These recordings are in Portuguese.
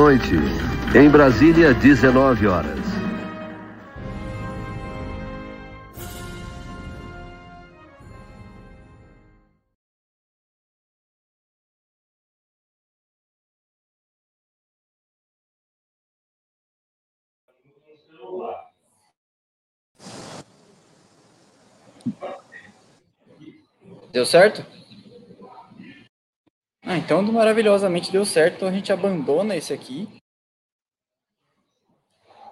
Noite. Em Brasília, 19 horas. Deu certo? Ah, então maravilhosamente deu certo. Então a gente abandona esse aqui.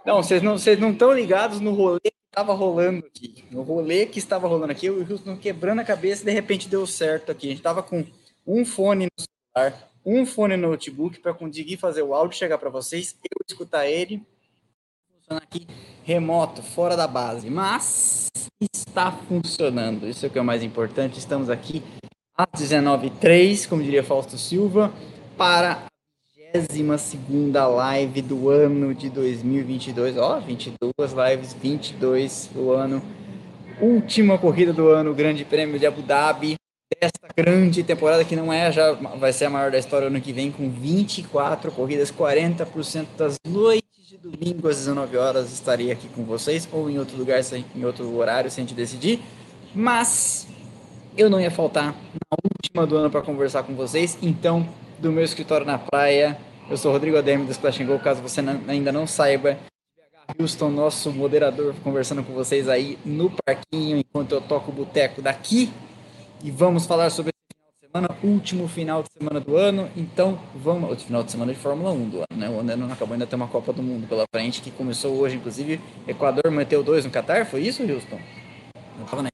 Não, vocês não não estão ligados no rolê que estava rolando aqui. No rolê que estava rolando aqui, o Houston quebrando a cabeça de repente deu certo aqui. A gente estava com um fone no celular, um fone no notebook para conseguir fazer o áudio chegar para vocês, eu escutar ele, funcionar aqui remoto, fora da base. Mas está funcionando. Isso é o que é o mais importante. Estamos aqui às 19h03, como diria Fausto Silva, para a 22 live do ano de 2022. Ó, 22 lives, 22 do ano. Última corrida do ano, Grande Prêmio de Abu Dhabi. Desta grande temporada que não é, já vai ser a maior da história ano que vem, com 24 corridas, 40% das noites de domingo às 19 horas estarei aqui com vocês, ou em outro lugar, em outro horário, se a gente decidir. Mas eu não ia faltar na última do ano para conversar com vocês. Então, do meu escritório na praia, eu sou Rodrigo Ademi do Splash Go. Caso você não, ainda não saiba, Houston, nosso moderador, conversando com vocês aí no parquinho enquanto eu toco o boteco daqui. E vamos falar sobre semana, último final de semana do ano. Então, vamos. Outro final de semana de Fórmula 1 do ano, né? O ano não acabou, ainda tem uma Copa do Mundo pela frente que começou hoje, inclusive. Equador meteu dois no Qatar, foi isso, Houston? Eu tava na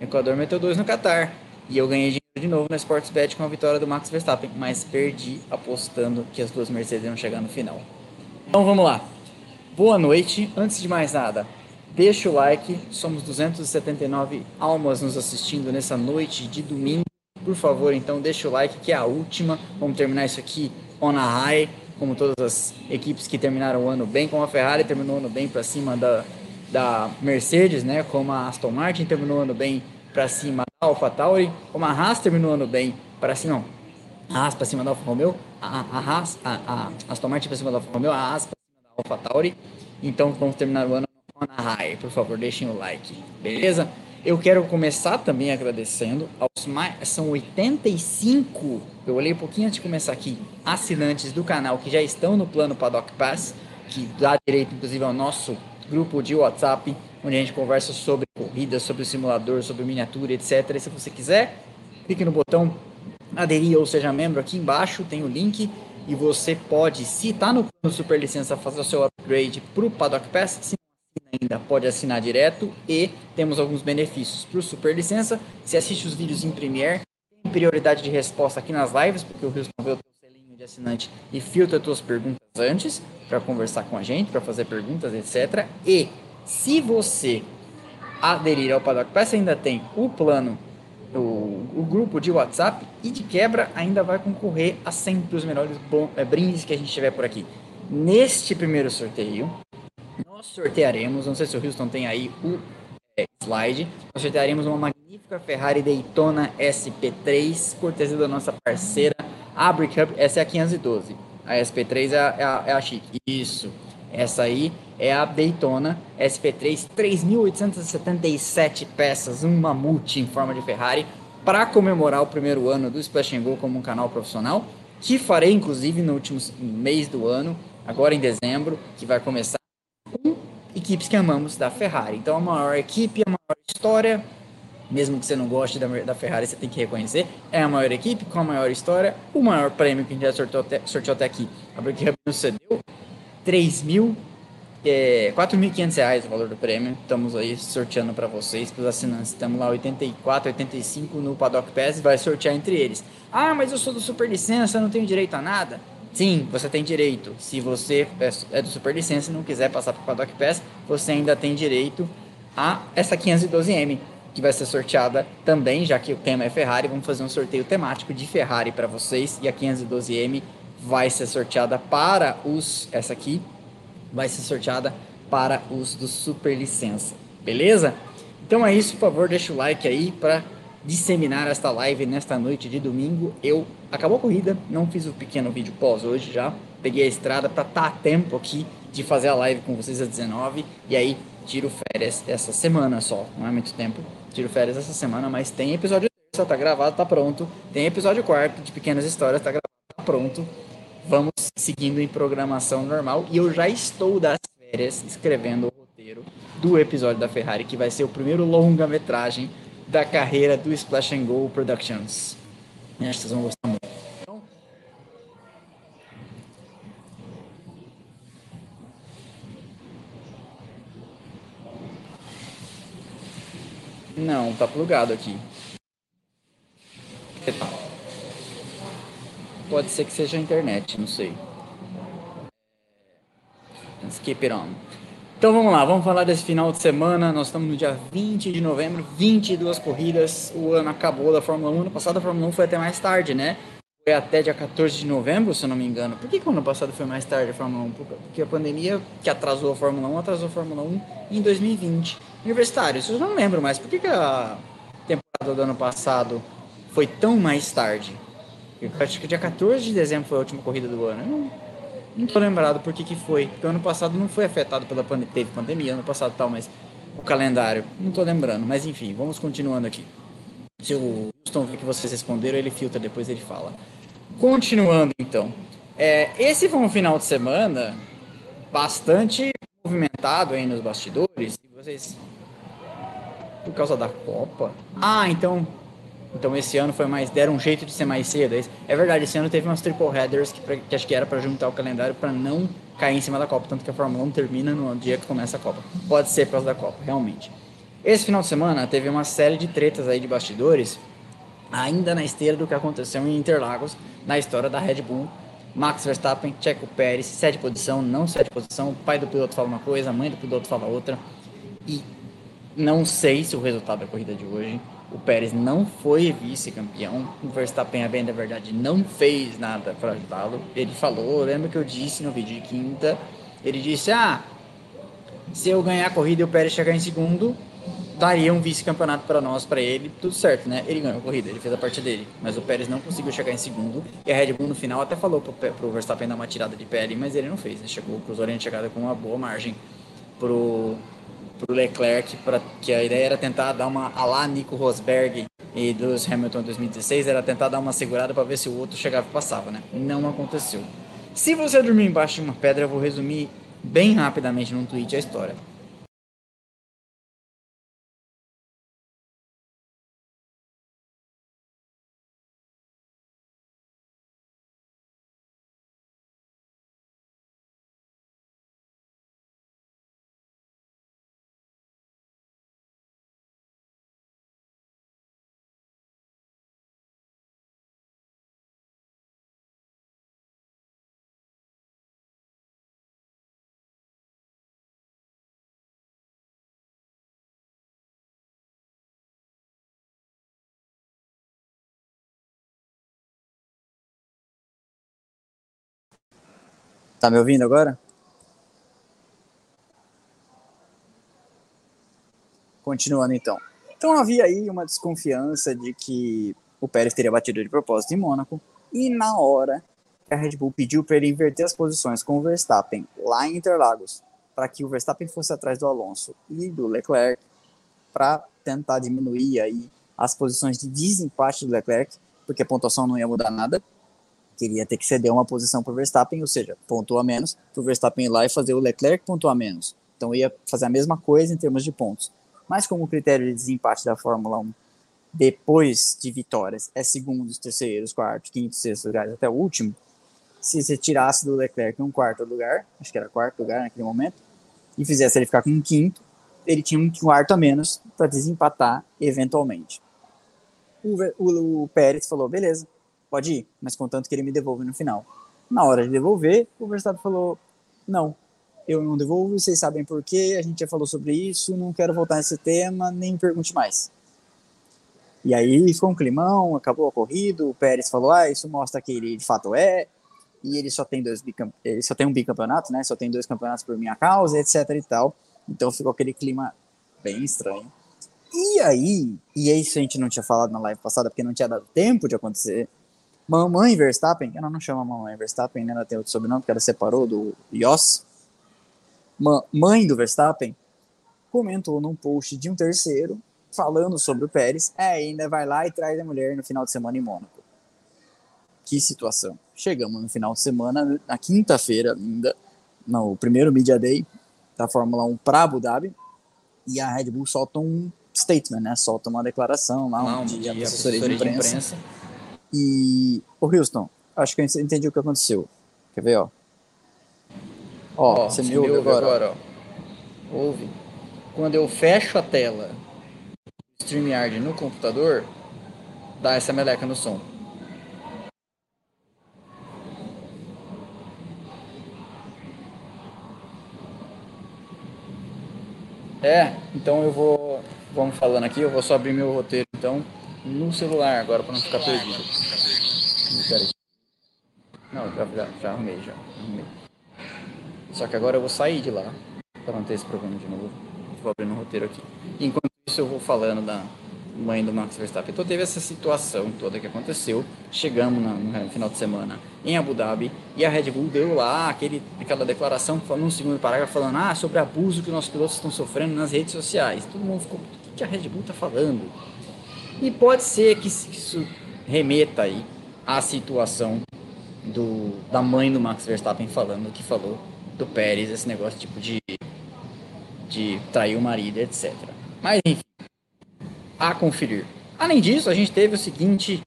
Equador meteu dois no Qatar. E eu ganhei dinheiro de novo na Sportsbet com a vitória do Max Verstappen, mas perdi apostando que as duas Mercedes iam chegar no final. Então vamos lá. Boa noite. Antes de mais nada, deixa o like. Somos 279 almas nos assistindo nessa noite de domingo. Por favor, então deixa o like que é a última. Vamos terminar isso aqui on a high, como todas as equipes que terminaram o ano bem, como a Ferrari terminou o ano bem para cima da da Mercedes, né, como a Aston Martin terminou ano bem para cima da AlphaTauri, como a Haas terminou ano bem para cima, não, a Haas para cima da Alfa Romeo, a, a, Haas, a, a Aston Martin para cima da Alfa Romeo, a Haas para cima da AlphaTauri. Então vamos terminar o ano na high, por favor, deixem o like, beleza? Eu quero começar também agradecendo aos mais. São 85, eu olhei um pouquinho antes de começar aqui, assinantes do canal que já estão no plano Paddock Pass, que dá direito, inclusive, ao nosso grupo de WhatsApp, onde a gente conversa sobre corrida, sobre simulador, sobre miniatura, etc. E se você quiser, clique no botão aderir ou seja membro aqui embaixo, tem o link e você pode, se está no Super Licença, fazer o seu upgrade para o Paddock Pass, se ainda pode assinar direto e temos alguns benefícios para o Super Licença. Se assiste os vídeos em Premiere, tem prioridade de resposta aqui nas lives, porque o Houston vê o teu selinho de assinante e filtra tuas perguntas antes para conversar com a gente, para fazer perguntas, etc. E se você aderir ao Paddock Pass, ainda tem o plano, o, o grupo de WhatsApp e de quebra ainda vai concorrer a sempre os melhores bom, é, brindes que a gente tiver por aqui. Neste primeiro sorteio, nós sortearemos, não sei se o Houston tem aí o é, slide, nós sortearemos uma magnífica Ferrari Daytona SP3, cortesia da nossa parceira Abric Hub, essa é a 512. A SP3 é a, é a, é a chique. Isso. Essa aí é a Daytona SP3, 3.877 peças, um mamute em forma de Ferrari, para comemorar o primeiro ano do Splash Go como um canal profissional, que farei inclusive no último mês do ano, agora em dezembro, que vai começar com equipes que amamos da Ferrari. Então a maior equipe, a maior história, mesmo que você não goste da, da, Ferrari, você tem que reconhecer. É a maior equipe, com a maior história, o maior prêmio que a gente já sorteou até, sorteou até aqui. A Hub nos cedeu 3 mil, é, 4.500 reais o valor do prêmio. Estamos aí sorteando para vocês, para os assinantes. Estamos lá 84, 85 no Paddock Pass, vai sortear entre eles. Ah, mas eu sou do Super Licença, não tenho direito a nada. Sim, você tem direito. Se você é, é do Super Licença e não quiser passar para o Paddock Pass, você ainda tem direito a essa 512M que vai ser sorteada também, já que o tema é Ferrari, vamos fazer um sorteio temático de Ferrari para vocês e a 512M vai ser sorteada para os essa aqui vai ser sorteada para os do super licença, beleza? Então é isso, por favor, deixa o like aí para disseminar esta live nesta noite de domingo. Eu acabou a corrida, não fiz o pequeno vídeo pós hoje já. Peguei a estrada para estar tá a tempo aqui de fazer a live com vocês às 19 e aí tiro férias essa semana só, não é muito tempo. Tiro férias essa semana, mas tem episódio só tá gravado, tá pronto. Tem episódio quarto de pequenas histórias, tá gravado, tá pronto. Vamos seguindo em programação normal e eu já estou das férias escrevendo o roteiro do episódio da Ferrari, que vai ser o primeiro longa-metragem da carreira do Splash and Go Productions. Acho que vocês vão gostar muito. Então, Não, tá plugado aqui. Pode ser que seja a internet, não sei. Skip it on. Então vamos lá, vamos falar desse final de semana. Nós estamos no dia 20 de novembro, 22 corridas. O ano acabou da Fórmula 1. Ano passado a Fórmula 1 foi até mais tarde, né? Foi até dia 14 de novembro, se eu não me engano. Por que, que o ano passado foi mais tarde a Fórmula 1? Porque a pandemia que atrasou a Fórmula 1 atrasou a Fórmula 1 em 2020. Universitários, eu não lembro mais. Por que, que a temporada do ano passado foi tão mais tarde? Eu acho que dia 14 de dezembro foi a última corrida do ano. Eu não, não tô lembrado por que, que foi. Porque o ano passado não foi afetado pela pandemia. Teve pandemia ano passado tal, mas o calendário. Não tô lembrando. Mas enfim, vamos continuando aqui. Se o Houston ver que vocês responderam, ele filtra, depois ele fala. Continuando então. É, esse foi um final de semana bastante movimentado aí nos bastidores. Vocês. Por causa da Copa? Ah, então então esse ano foi mais deram um jeito de ser mais cedo. É, é verdade, esse ano teve umas triple headers que, que acho que era para juntar o calendário para não cair em cima da Copa, tanto que a Fórmula 1 termina no dia que começa a Copa. Pode ser por causa da Copa, realmente. Esse final de semana teve uma série de tretas aí de bastidores, ainda na esteira do que aconteceu em Interlagos, na história da Red Bull. Max Verstappen, Checo Pérez, sete posição, não sete posição, o pai do piloto fala uma coisa, a mãe do piloto fala outra. E não sei se o resultado da corrida de hoje o Pérez não foi vice-campeão. O Verstappen, a bem da verdade, não fez nada para ajudá-lo. Ele falou, lembra que eu disse no vídeo de quinta, ele disse: "Ah, se eu ganhar a corrida e o Pérez chegar em segundo, daria um vice-campeonato para nós, para ele, tudo certo, né? Ele ganhou a corrida, ele fez a parte dele, mas o Pérez não conseguiu chegar em segundo. E a Red Bull no final até falou pro, pro Verstappen dar uma tirada de pele, mas ele não fez, né? Chegou, cruzou a linha de chegada com uma boa margem pro para o Leclerc, pra, que a ideia era tentar dar uma a lá Nico Rosberg e dos Hamilton 2016, era tentar dar uma segurada para ver se o outro chegava e passava, né? Não aconteceu. Se você dormir embaixo de uma pedra, eu vou resumir bem rapidamente num tweet a história. Tá me ouvindo agora? Continuando então. Então havia aí uma desconfiança de que o Pérez teria batido de propósito em Mônaco e na hora a Red Bull pediu para ele inverter as posições com o Verstappen lá em Interlagos, para que o Verstappen fosse atrás do Alonso e do Leclerc para tentar diminuir aí as posições de desempate do Leclerc, porque a pontuação não ia mudar nada, queria ter que ceder uma posição para o Verstappen, ou seja, pontuar menos, para o Verstappen ir lá e fazer o Leclerc pontuar menos. Então ia fazer a mesma coisa em termos de pontos. Mas como o critério de desempate da Fórmula 1 depois de vitórias é segundos, terceiros, quartos, quintos, sextos lugares até o último, se você tirasse do Leclerc um quarto lugar, acho que era quarto lugar naquele momento, e fizesse ele ficar com um quinto, ele tinha um quarto a menos para desempatar eventualmente. O, o, o Pérez falou: beleza, pode ir, mas contanto que ele me devolva no final. Na hora de devolver, o Verstappen falou: não, eu não devolvo, vocês sabem por quê, a gente já falou sobre isso, não quero voltar nesse tema, nem pergunte mais. E aí ficou um climão, acabou a corrida, o Pérez falou: ah, isso mostra que ele de fato é, e ele só tem dois ele só tem um bicampeonato, né? Só tem dois campeonatos por minha causa, etc e tal. Então ficou aquele clima bem estranho. E aí, e isso a gente não tinha falado na live passada porque não tinha dado tempo de acontecer. Mamãe Verstappen, ela não chama Mamãe Verstappen, né? Ela tem outro sobrenome porque ela separou do Yoss. Mãe do Verstappen comentou num post de um terceiro falando sobre o Pérez. É, ainda vai lá e traz a mulher no final de semana em Mônaco. Que situação. Chegamos no final de semana, na quinta-feira ainda, no primeiro Media Day da Fórmula 1 para Abu Dhabi, e a Red Bull solta um statement, né? Solta uma declaração lá, Não, um de, de assessoria de assessoria imprensa. E, o Houston, acho que eu entendi o que aconteceu. Quer ver, ó? Ó, você me ouve agora? ó. Ouve. Quando eu fecho a tela do StreamYard no computador, dá essa meleca no som. É, então eu vou. Vamos falando aqui, eu vou só abrir meu roteiro então no celular agora para não ficar perdido. Peraí. Não, já, já, já arrumei, já arrumei. Só que agora eu vou sair de lá para não ter esse problema de novo. Vou abrir no roteiro aqui. Enquanto isso eu vou falando da mãe do Max Verstappen. Então teve essa situação toda que aconteceu. Chegamos no, final de semana em Abu Dhabi e a Red Bull deu lá aquele, aquela declaração no segundo parágrafo falando ah, sobre abuso que nossos pilotos estão sofrendo nas redes sociais. Todo mundo ficou, o que a Red Bull está falando? E pode ser que isso remeta aí à situação do, da mãe do Max Verstappen falando o que falou do Pérez, esse negócio tipo de, de trair o marido, etc. Mas enfim, a conferir. Além disso, a gente teve o seguinte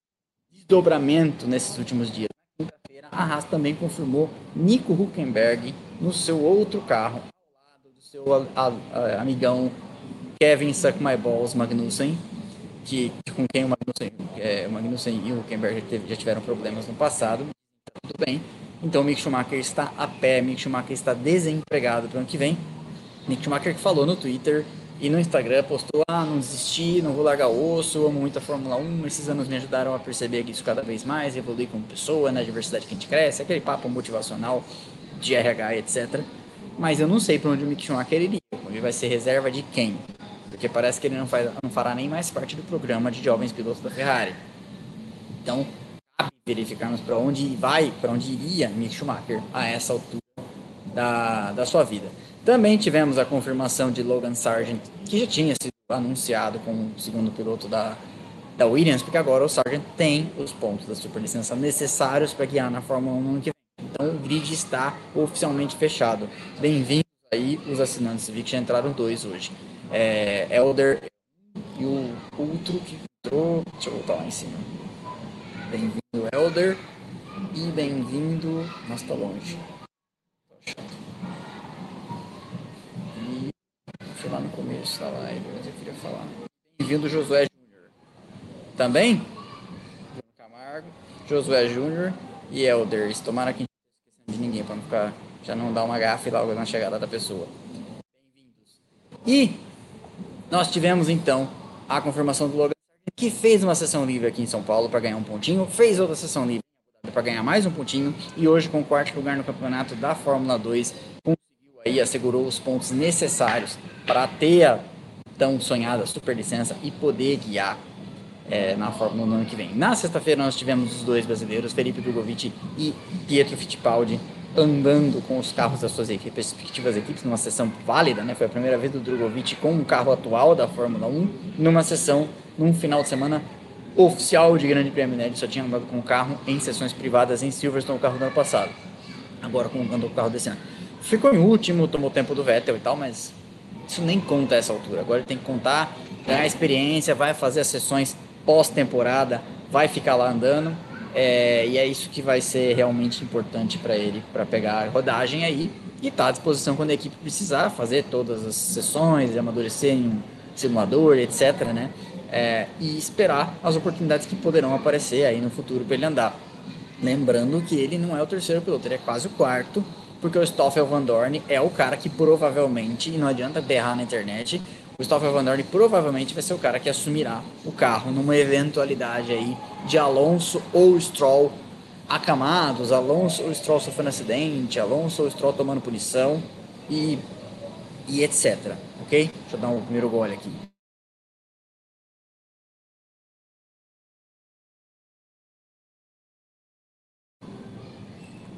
desdobramento nesses últimos dias. Na quinta-feira, a Haas também confirmou Nico Huckenberg no seu outro carro, ao lado do seu a, a, amigão Kevin Suck My Balls Magnussen, que, com quem o Magnussen, é, o Magnussen e o Huckenberg já, já tiveram problemas no passado. Tudo bem. Então, Mick Schumacher está a pé, Mick Schumacher está desempregado para o ano que vem. Mick Schumacher que falou no Twitter e no Instagram postou: Ah, não desisti, não vou largar osso, amo muito a Fórmula 1. Esses anos me ajudaram a perceber isso cada vez mais, evoluir como pessoa, na diversidade que a gente cresce, aquele papo motivacional de RH, etc. Mas eu não sei para onde o Mick Schumacher iria. Ele vai ser reserva de quem? Porque parece que ele não, faz, não fará nem mais parte do programa de jovens pilotos da Ferrari. Então, cabe verificarmos para onde vai, para onde iria Mick Schumacher a essa altura da, da sua vida. Também tivemos a confirmação de Logan Sargent, que já tinha sido anunciado como segundo piloto da, da Williams, porque agora o Sargent tem os pontos da superlicença necessários para guiar na Fórmula 1 no ano que vem. Então o grid está oficialmente fechado. Bem-vindos aí os assinantes, vi que já entraram dois hoje. É, Elder e o outro que entrou. Deixa eu voltar lá em cima. Bem-vindo, Elder. E bem-vindo. Nossa, tá longe. foi lá no começo da live, mas eu queria falar. Bem-vindo, Josué Júnior. Também? Camargo, Josué Júnior e Elder. Tomara que não de ninguém, para não ficar, já não dar uma gafe logo na chegada da pessoa. Bem-vindos. E nós tivemos então a confirmação do Logan que fez uma sessão livre aqui em São Paulo para ganhar um pontinho, fez outra sessão livre para ganhar mais um pontinho e hoje com o quarto lugar no campeonato da Fórmula 2 aí assegurou os pontos necessários para ter a tão sonhada superlicença e poder guiar é, na Fórmula 1 no ano que vem. Na sexta-feira nós tivemos os dois brasileiros, Felipe Drogovic e Pietro Fittipaldi, andando com os carros das suas equipes, respectivas equipes, numa sessão válida, né? Foi a primeira vez do Drogovic com o carro atual da Fórmula 1, numa sessão, num final de semana oficial de Grande Prêmio, né? Ele só tinha andado com o carro em sessões privadas em Silverstone, o carro do ano passado. Agora com, andou com o carro desse ano. Ficou em último, tomou tempo do Vettel e tal, mas isso nem conta essa altura. Agora ele tem que contar, ganhar experiência, vai fazer as sessões pós-temporada, vai ficar lá andando. É, e é isso que vai ser realmente importante para ele, para pegar rodagem aí e estar tá à disposição quando a equipe precisar fazer todas as sessões, amadurecer em um simulador, etc. Né? É, e esperar as oportunidades que poderão aparecer aí no futuro para ele andar. Lembrando que ele não é o terceiro piloto, ele é quase o quarto porque o Stoffel Van Dorn é o cara que provavelmente, e não adianta berrar na internet, Gustavo Van Dorn provavelmente vai ser o cara que assumirá o carro numa eventualidade aí de Alonso ou Stroll acamados, Alonso ou Stroll sofrendo acidente, Alonso ou Stroll tomando punição e, e etc. Ok? Deixa eu dar um primeiro gole aqui.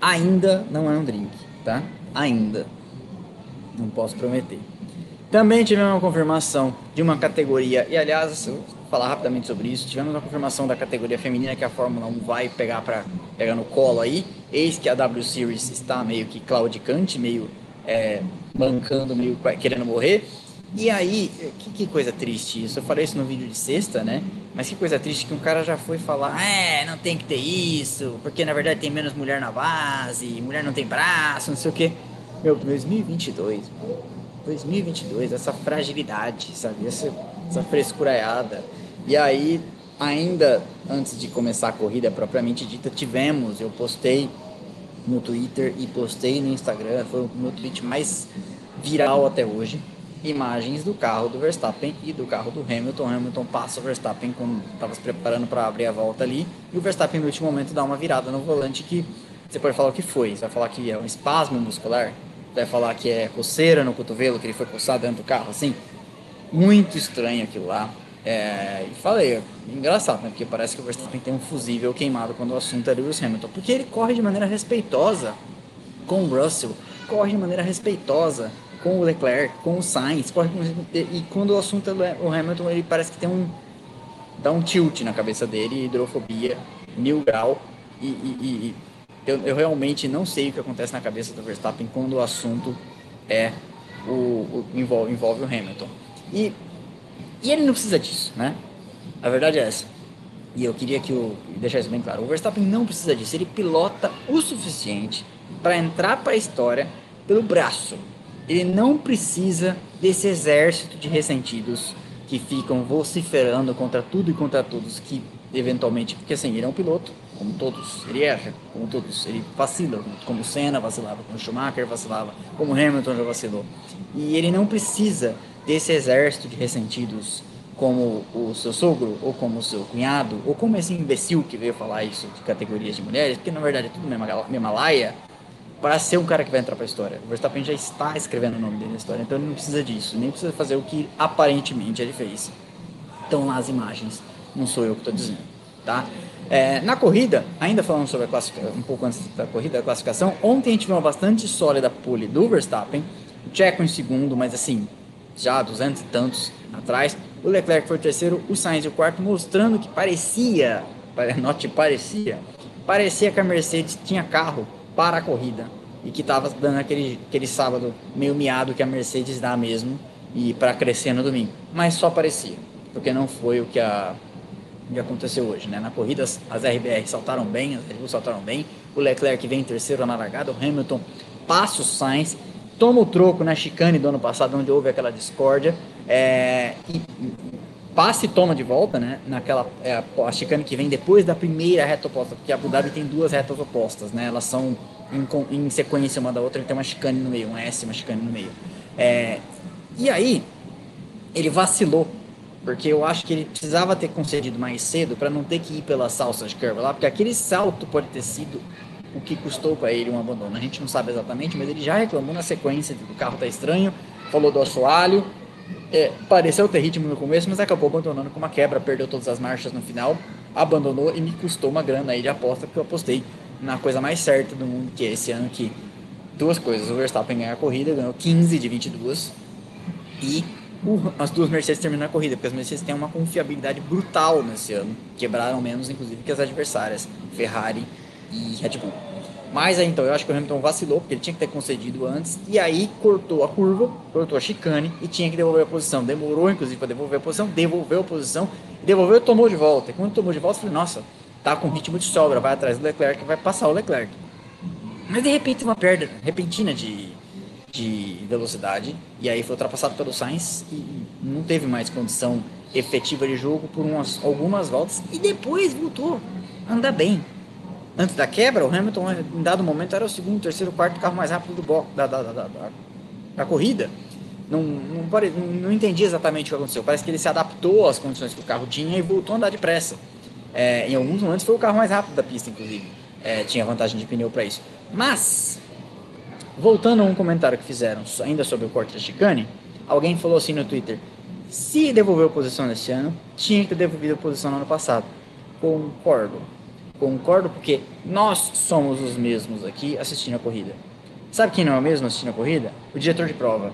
Ainda não é um drink, tá? Ainda. Não posso prometer. Também tivemos uma confirmação de uma categoria, e aliás, vou falar rapidamente sobre isso. Tivemos uma confirmação da categoria feminina que a Fórmula 1 vai pegar para pegar no colo aí. Eis que a W Series está meio que claudicante, meio é, mancando, meio querendo morrer. E aí, que, que, coisa triste isso. Eu falei isso no vídeo de sexta, né? Mas que coisa triste que um cara já foi falar: é, não tem que ter isso, porque na verdade tem menos mulher na base, mulher não tem braço, não sei o quê. Meu, 2022, 2022, essa fragilidade, sabe? Essa, essa frescuraiada. E aí, ainda antes de começar a corrida propriamente dita, tivemos, eu postei no Twitter e postei no Instagram, foi o meu tweet mais viral até hoje imagens do carro do Verstappen e do carro do Hamilton. Hamilton passa o Verstappen quando estava se preparando para abrir a volta ali. E o Verstappen, no último momento, dá uma virada no volante que você pode falar o que foi. Você vai falar que é um espasmo muscular. Vai falar que é coceira no cotovelo, que ele foi coçado dentro do carro, assim. Muito estranho aquilo lá. É, e falei, é engraçado, né? Porque parece que o Verstappen tem um fusível queimado quando o assunto é Lewis Hamilton. Porque ele corre de maneira respeitosa com o Russell, corre de maneira respeitosa com o Leclerc, com o Sainz, corre e quando o assunto é o Hamilton, ele parece que tem um dá um tilt na cabeça dele, hidrofobia, mil grau, e, e, e eu, eu, realmente não sei o que acontece na cabeça do Verstappen quando o assunto é o, o envolve, envolve o Hamilton. E, e ele não precisa disso, né? A verdade é essa. E eu queria que eu deixar isso bem claro. O Verstappen não precisa disso. Ele pilota o suficiente para entrar para a história pelo braço ele não precisa desse exército de ressentidos que ficam vociferando contra tudo e contra todos que eventualmente, porque assim, ele é um piloto, como todos, ele erra, como todos, ele vacila, como Senna vacilava, como Schumacher vacilava, como Hamilton já vacilou. E ele não precisa desse exército de ressentidos como o seu sogro, ou como o seu cunhado, ou como esse imbecil que veio falar isso de categorias de mulheres, porque na verdade é tudo mesma, mesma laia, para ser um cara que vai entrar para a história. O Verstappen já está escrevendo o nome dele na história, então ele não precisa disso, nem precisa fazer o que aparentemente ele fez. Estão lá as imagens, não sou eu que estou dizendo, tá? É, na corrida, ainda falando sobre a classificação, um pouco antes da corrida, a classificação, ontem a gente viu uma bastante sólida pole do Verstappen, o Checo em segundo, mas assim, já 200 e tantos atrás, o Leclerc foi o terceiro, o Sainz o quarto, mostrando que parecia, note parecia, parecia que a Mercedes tinha carro para a corrida e que estava dando aquele, aquele sábado meio miado que a Mercedes dá mesmo e para crescer no domingo. Mas só parecia, porque não foi o que, a, que aconteceu hoje. Né? Na corrida, as RBR saltaram bem, as Red Bull saltaram bem, o Leclerc vem em terceiro na largada, o Hamilton passa o Sainz, toma o troco na chicane do ano passado, onde houve aquela discórdia, é, e passa e toma de volta, né? Naquela é, a chicane que vem depois da primeira reta oposta, porque a Abu Dhabi tem duas retas opostas, né? Elas são em, em sequência uma da outra, ele tem uma chicane no meio, um S, uma chicane no meio. É, e aí ele vacilou, porque eu acho que ele precisava ter concedido mais cedo para não ter que ir pela salsa de curva lá, porque aquele salto pode ter sido o que custou para ele um abandono. A gente não sabe exatamente, mas ele já reclamou na sequência do carro tá estranho, falou do assoalho, é, pareceu ter ritmo no começo, mas acabou abandonando com uma quebra, perdeu todas as marchas no final, abandonou e me custou uma grana aí de aposta, porque eu apostei na coisa mais certa do mundo, que é esse ano que duas coisas, o Verstappen ganhou a corrida, ganhou 15 de 22, e as duas Mercedes terminaram a corrida, porque as Mercedes têm uma confiabilidade brutal nesse ano, quebraram menos, inclusive, que as adversárias, Ferrari e Red Bull. Mas aí então, eu acho que o Hamilton vacilou, porque ele tinha que ter concedido antes, e aí cortou a curva, cortou a chicane e tinha que devolver a posição. Demorou, inclusive, para devolver a posição, devolveu a posição, devolveu e tomou de volta. E quando tomou de volta, eu falei, nossa, tá com ritmo de sobra, vai atrás do Leclerc, vai passar o Leclerc. Mas de repente, uma perda repentina de, de velocidade, e aí foi ultrapassado pelo Sainz e não teve mais condição efetiva de jogo por umas, algumas voltas, e depois voltou a andar bem antes da quebra, o Hamilton, em dado momento, era o segundo, terceiro, quarto carro mais rápido do bloco, da, da, da, da, da corrida. Não, não, não, entendi exatamente o que aconteceu. Parece que ele se adaptou às condições que o carro tinha e voltou a andar depressa. É, em alguns momentos foi o carro mais rápido da pista, inclusive. É, tinha vantagem de pneu para isso. Mas, voltando a um comentário que fizeram ainda sobre o corte da chicane, alguém falou assim no Twitter: se devolveu a posição nesse ano, tinha que ter devolvido a posição no ano passado. Concordo concordo porque nós somos os mesmos aqui assistindo a corrida. Sabe quem não é o mesmo assistindo a corrida? O diretor de prova.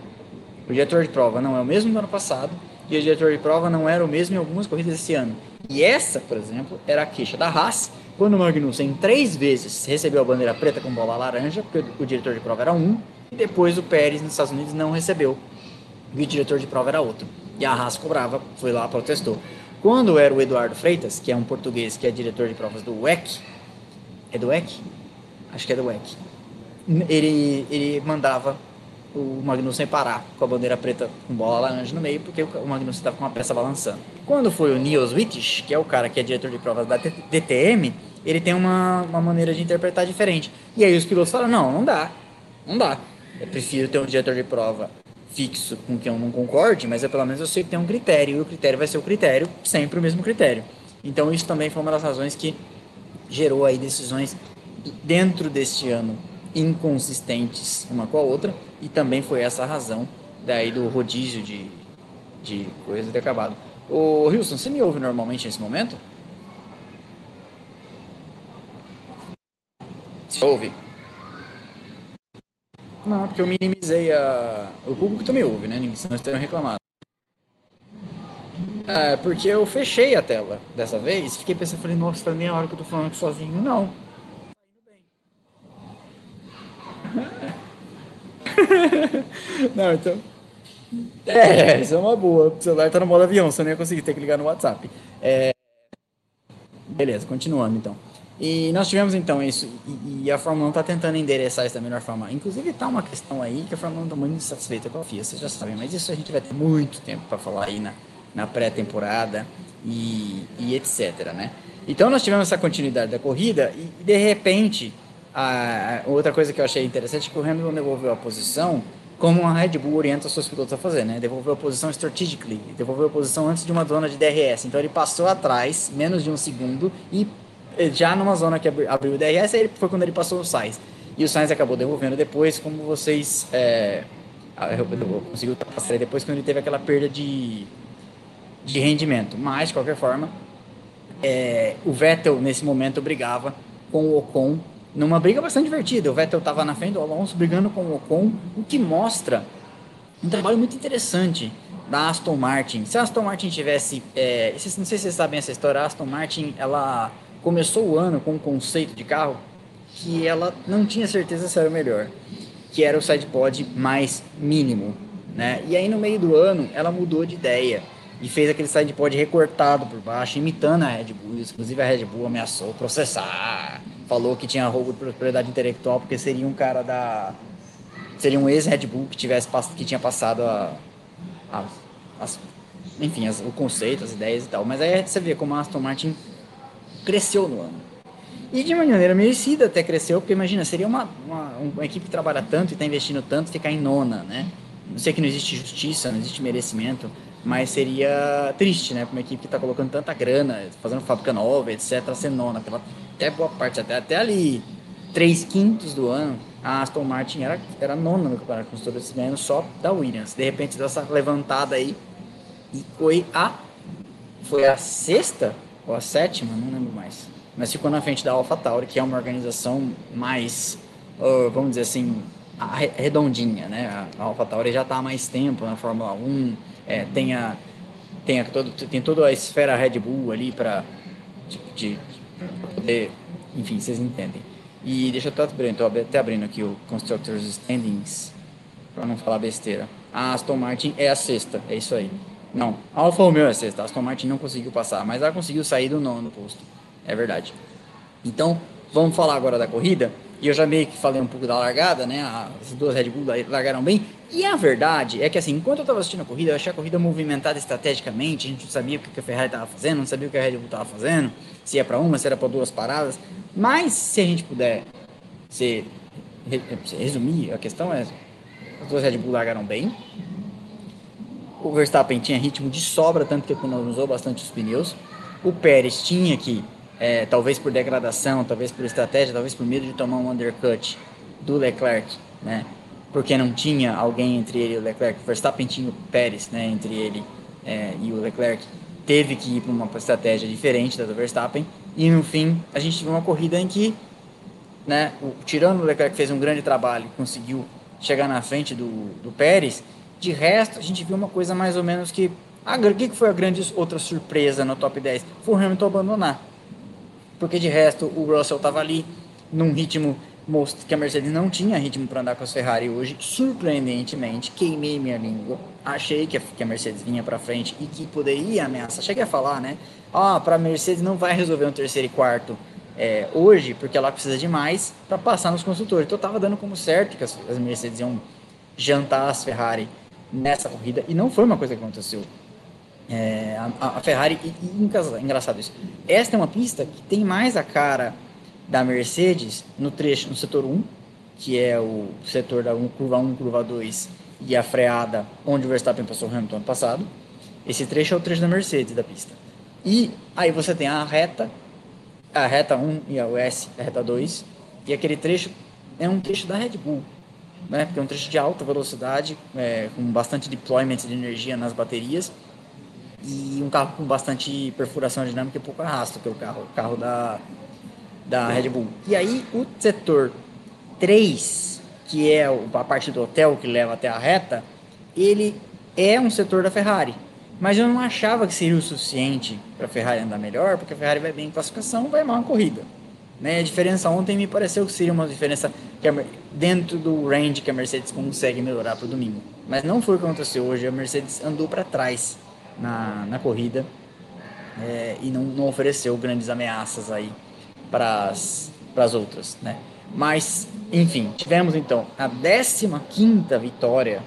O diretor de prova não é o mesmo do ano passado e o diretor de prova não era o mesmo em algumas corridas esse ano. E essa, por exemplo, era a queixa da Haas, quando o Magnussen três vezes recebeu a bandeira preta com bola laranja, porque o diretor de prova era um, e depois o Pérez nos Estados Unidos não recebeu, e o diretor de prova era outro. E a Haas cobrava, foi lá, protestou. Quando era o Eduardo Freitas, que é um português que é diretor de provas do WEC, é do WEC? Acho que é do WEC. Ele, ele mandava o Magnussen parar com a bandeira preta com bola laranja no meio, porque o Magnussen estava com uma peça balançando. Quando foi o Niels Wittich, que é o cara que é diretor de provas da DTM, ele tem uma, uma maneira de interpretar diferente. E aí os pilotos falam, não, não dá, não dá. Eu prefiro ter um diretor de prova fixo com quem eu não concorde, mas eu, pelo menos eu sei que tem um critério, e o critério vai ser o critério, sempre o mesmo critério. Então isso também foi uma das razões que gerou aí decisões dentro deste ano inconsistentes uma com a outra, e também foi essa a razão daí do rodízio de, de coisa ter acabado. Ô Wilson, você me ouve normalmente nesse momento? Você ouve? Não, porque eu minimizei a. O público também ouve, né? Senão eles teriam reclamado. É, porque eu fechei a tela dessa vez. Fiquei pensando, falei, nossa, nem a hora que eu tô falando sozinho. Não. Não, então. É, isso é uma boa. O celular tá no modo avião, você não ia conseguir ter que ligar no WhatsApp. É... Beleza, continuando então. E nós tivemos então isso, e, e a Fórmula 1 está tentando endereçar isso da melhor forma. Inclusive, está uma questão aí que a Fórmula 1 está muito insatisfeita com a FIA, vocês já sabem, mas isso a gente vai ter muito tempo para falar aí na, na pré-temporada e, e etc. Né? Então, nós tivemos essa continuidade da corrida e, de repente, outra coisa que eu achei interessante é que o Hamilton devolveu a posição como a Red Bull orienta os seus pilotos a fazer, né? Devolveu a posição strategically, devolveu a posição antes de uma zona de DRS. Então ele passou atrás, menos de um segundo, e já numa zona que abriu o DRS, foi quando ele passou o Sainz. E o Sainz acabou devolvendo depois, como vocês é, conseguiu ultrapassar depois quando ele teve aquela perda de, de rendimento. Mas, de qualquer forma, é, o Vettel nesse momento brigava com o Ocon numa briga bastante divertida. O Vettel estava na frente do Alonso brigando com o Ocon, o que mostra um trabalho muito interessante da Aston Martin. Se a Aston Martin tivesse, é, não sei se vocês sabem essa história, a Aston Martin ela começou o ano com um conceito de carro que ela não tinha certeza se era o melhor, que era o sidepod mais mínimo, né? E aí no meio do ano ela mudou de ideia e fez aquele sidepod recortado por baixo, imitando a Red Bull. Inclusive a Red Bull ameaçou processar, falou que tinha roubo de propriedade intelectual porque seria um cara da seria um ex Red Bull que tivesse que tinha passado a, a as, enfim, as, o conceito, as ideias e tal. Mas aí você vê como a Aston Martin cresceu no ano. E de maneira merecida até cresceu, porque imagina, seria uma, uma, uma equipe que trabalha tanto e está investindo tanto ficar em nona, né? Não sei que não existe justiça, não existe merecimento, mas seria triste, né? Para uma equipe que está colocando tanta grana, fazendo fábrica nova, etc., ser nona, pela até boa parte, até, até ali, três quintos do ano, a Aston Martin era, era nona no campeonato de construtores, ganhando só da Williams. De repente, dessa levantada aí, e foi a, foi a sexta ou a sétima, não lembro mais. Mas ficou na frente da AlphaTauri, que é uma organização mais, uh, vamos dizer assim, redondinha, né? A AlphaTauri já está há mais tempo na Fórmula 1, é, tem, a, a, todo, tem toda a esfera Red Bull ali para de, de, poder, enfim, vocês entendem. E deixa eu até abrindo, até abrindo aqui o Constructors Standings, para não falar besteira. A Aston Martin é a sexta, é isso aí. Não, a Alfa Romeo é sexta. A Aston Martin não conseguiu passar, mas ela conseguiu sair do nono posto. É verdade. Então, vamos falar agora da corrida. E eu já meio que falei um pouco da largada, né? As duas Red Bull largaram bem. E a verdade é que, assim, enquanto eu estava assistindo a corrida, eu achei a corrida movimentada estrategicamente. A gente não sabia o que a Ferrari estava fazendo, não sabia o que a Red Bull estava fazendo, se ia para uma, se era para duas paradas. Mas, se a gente puder se, resumir, a questão é: as duas Red Bull largaram bem, o Verstappen tinha ritmo de sobra, tanto que economizou bastante os pneus. O Pérez tinha que, é, talvez por degradação, talvez por estratégia, talvez por medo de tomar um undercut do Leclerc, né? Porque não tinha alguém entre ele e o Leclerc. Verstappen tinha o Pérez, né? Entre ele é, e o Leclerc. Teve que ir para uma estratégia diferente da do Verstappen E no fim, a gente viu uma corrida em que, né, o, tirando o Leclerc fez um grande trabalho, conseguiu chegar na frente do, do Pérez, de resto, a gente viu uma coisa mais ou menos que. O que foi a grande outra surpresa no top 10? Foi o Hamilton abandonar. Porque de resto, o Russell estava ali num ritmo que a Mercedes não tinha ritmo para andar com a Ferrari hoje. Surpreendentemente, queimei minha língua. Achei que a, Mercedes vinha para frente e que poderia ameaçar. Cheguei a falar, né? Ah, para a Mercedes não vai resolver um terceiro e quarto é, hoje, porque ela precisa de mais para passar nos construtores. Então eu estava dando como certo que as, as Mercedes iam jantar as Ferrari nessa corrida e não foi uma coisa que aconteceu. É, a, a, Ferrari, e, e, engraçado isso, esta é uma pista que tem mais a cara da Mercedes no trecho, no setor 1, que é o setor da 1, curva 1, curva 2 e a freada onde o Verstappen passou o Hamilton ano passado. Esse trecho é o trecho da Mercedes da pista. E aí você tem a reta, a reta 1 e a US, a reta 2, e aquele trecho é um trecho da Red Bull, né? Porque é um trecho de alta velocidade, é, com bastante deployment de energia nas baterias e um carro com bastante perfuração dinâmica e pouco arrasto, que é o carro, o carro da, da Red Bull. E aí o setor 3, que é a parte do hotel que leva até a reta, ele é um setor da Ferrari. Mas eu não achava que seria o suficiente para a Ferrari andar melhor, porque a Ferrari vai bem em classificação, vai mal em corrida. Né? A diferença ontem me pareceu que seria uma diferença que dentro do range que a Mercedes consegue melhorar para o domingo. Mas não foi o que aconteceu hoje. A Mercedes andou para trás na, na corrida é, e não, não ofereceu grandes ameaças aí para as outras. Né? Mas, enfim, tivemos então a 15 vitória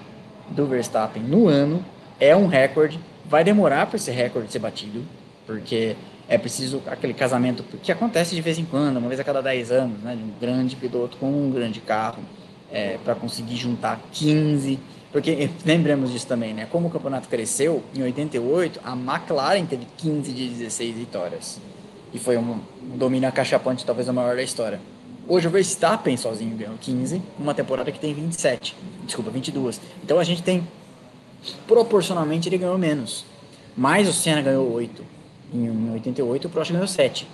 do Verstappen no ano. É um recorde. Vai demorar para esse recorde ser batido, porque é preciso aquele casamento que acontece de vez em quando, uma vez a cada 10 anos, né, de um grande piloto com um grande carro, é, para conseguir juntar 15. Porque lembremos disso também, né? Como o campeonato cresceu, em 88, a McLaren teve 15 de 16 vitórias. E foi um, um domínio acachapante, talvez o maior da história. Hoje o Verstappen sozinho ganhou 15, uma temporada que tem 27. Desculpa, 22. Então a gente tem. Proporcionalmente ele ganhou menos. Mas o Senna ganhou 8 em 88, o Prost ganhou 7.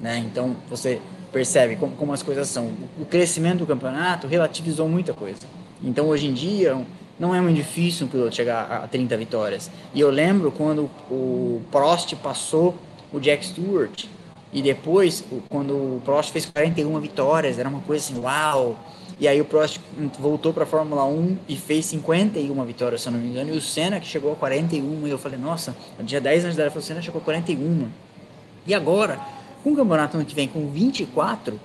Né? Então você percebe como, como as coisas são. O crescimento do campeonato relativizou muita coisa. Então hoje em dia não é muito difícil um piloto chegar a 30 vitórias. E eu lembro quando o Prost passou o Jack Stewart e depois quando o Prost fez 41 vitórias, era uma coisa assim, uau! E aí o Prost voltou para a Fórmula 1 e fez 51 vitórias, se eu não me engano. E o Senna que chegou a 41. E eu falei, nossa, no dia 10 anos da era, o Senna chegou a 41. E agora, com o campeonato ano que vem com 24,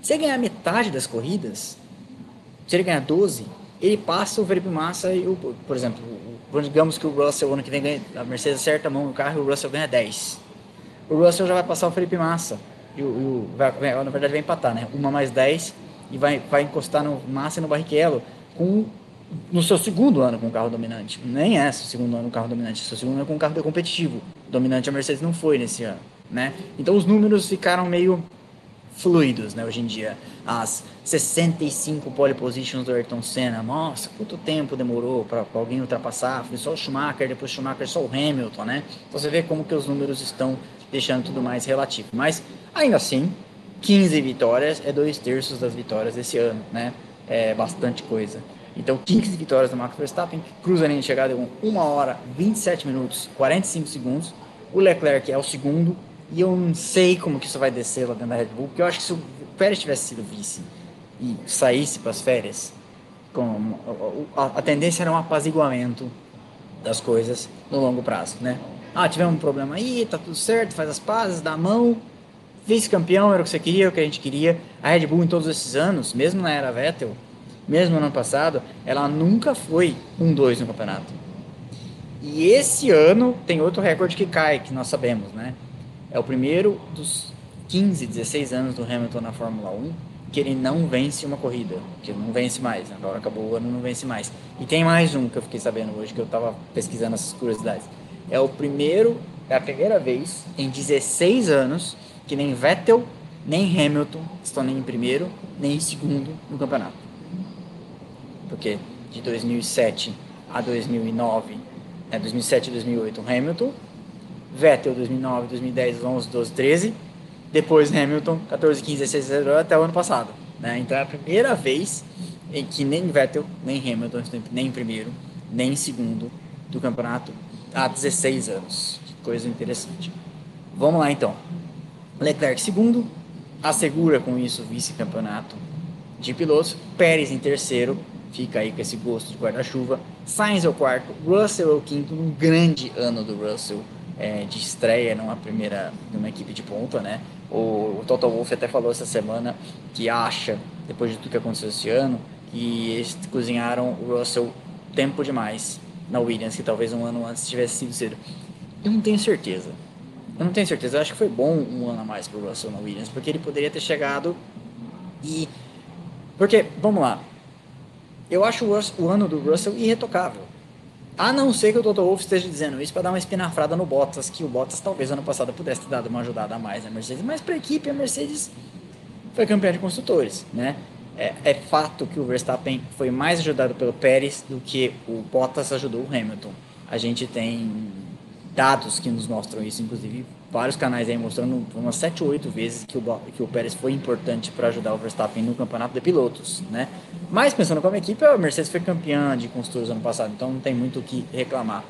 se ele ganhar metade das corridas, se ele ganhar 12, ele passa o Felipe Massa e o, por exemplo, digamos que o Russell ano que vem ganha, a Mercedes acerta a mão no carro e o Russell ganha 10. O Russell já vai passar o Felipe Massa. E o, o vai, na verdade vai empatar, né? Uma mais 10 e vai, vai encostar no Massa e no Barrichello com, no seu segundo ano com o carro dominante. Nem é seu segundo ano com o carro dominante, seu segundo ano com o carro competitivo. Dominante a Mercedes não foi nesse ano, né? Então os números ficaram meio fluidos, né, hoje em dia. As 65 pole positions do Ayrton Senna, nossa, quanto tempo demorou para alguém ultrapassar? Foi só o Schumacher, depois o Schumacher, só o Hamilton, né? Então você vê como que os números estão deixando tudo mais relativo. Mas, ainda assim, 15 vitórias é dois terços das vitórias desse ano, né? É bastante coisa. Então, 15 vitórias do Max Verstappen, cruza a linha de chegada com 1 hora, 27 minutos, 45 segundos. O Leclerc é o segundo, e eu não sei como que isso vai descer lá dentro da Red Bull, porque eu acho que se o Pérez tivesse sido vice e saísse para as férias, com, a, a tendência era um apaziguamento das coisas no longo prazo, né? Ah, tivemos um problema aí, tá tudo certo, faz as pazes, dá a mão, vice-campeão era o que você queria, o que a gente queria. A Red Bull em todos esses anos, mesmo na era Vettel, mesmo no ano passado, ela nunca foi um 2 no campeonato. E esse ano tem outro recorde que cai, que nós sabemos, né? É o primeiro dos 15, 16 anos do Hamilton na Fórmula 1 que ele não vence uma corrida, que não vence mais, agora acabou o ano, não vence mais. E tem mais um que eu fiquei sabendo hoje, que eu estava pesquisando essas curiosidades. É o primeiro, é a primeira vez em 16 anos que nem Vettel, nem Hamilton estão nem em primeiro, nem em segundo no campeonato. Porque de 2007 a 2009, é 2007 e 2008 Hamilton, Vettel 2009, 2010, 11, 12, 13, Depois Hamilton, 14, 15, 16, 16 até o ano passado. Né? Então é a primeira vez em que nem Vettel, nem Hamilton, nem em primeiro, nem em segundo do campeonato há 16 anos. Que coisa interessante. Vamos lá então. Leclerc segundo, assegura com isso o vice-campeonato de pilotos. Pérez em terceiro, fica aí com esse gosto de guarda-chuva. Sainz é o quarto, Russell é o quinto, um grande ano do Russell é, de estreia numa primeira, numa equipe de ponta, né? O, o Toto Wolff até falou essa semana que acha, depois de tudo que aconteceu esse ano, que eles cozinharam o Russell tempo demais na Williams, que talvez um ano antes tivesse sido cedo. Eu não tenho certeza. Eu não tenho certeza. Eu acho que foi bom um ano a mais para o Russell na Williams, porque ele poderia ter chegado e. Porque, vamos lá. Eu acho o ano do Russell irretocável. A não ser que o Toto Wolff esteja dizendo isso para dar uma espinafrada no Bottas, que o Bottas talvez ano passado pudesse ter dado uma ajudada a mais na Mercedes, mas para a equipe a Mercedes foi campeã de construtores, né? É, é, fato que o Verstappen foi mais ajudado pelo Pérez do que o Bottas ajudou o Hamilton. A gente tem dados que nos mostram isso, inclusive vários canais aí mostrando umas 7 ou 8 vezes que o, que o Pérez foi importante para ajudar o Verstappen no campeonato de pilotos, né? Mas pensando como equipe, a Mercedes foi campeã de construtores ano passado, então não tem muito o que reclamar.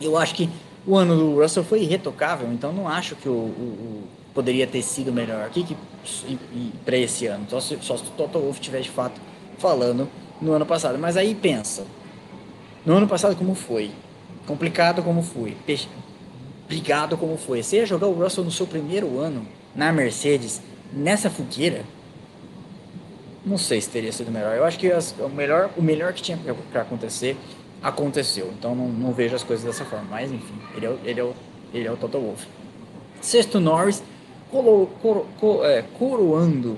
Eu acho que o ano do Russell foi irretocável, então não acho que o, o, o poderia ter sido melhor aqui que para esse ano. Só se, só se o Toto Wolff estiver de fato falando no ano passado. Mas aí pensa, no ano passado como foi? Complicado como foi? Brigado como foi? Você ia jogar o Russell no seu primeiro ano na Mercedes, nessa fogueira? Não sei se teria sido melhor. Eu acho que as, o, melhor, o melhor que tinha para acontecer aconteceu. Então não, não, vejo as coisas dessa forma. Mas enfim, ele é, ele é, o, ele é o Toto Wolff. Sexto Norris, colo, coro, co, é, coroando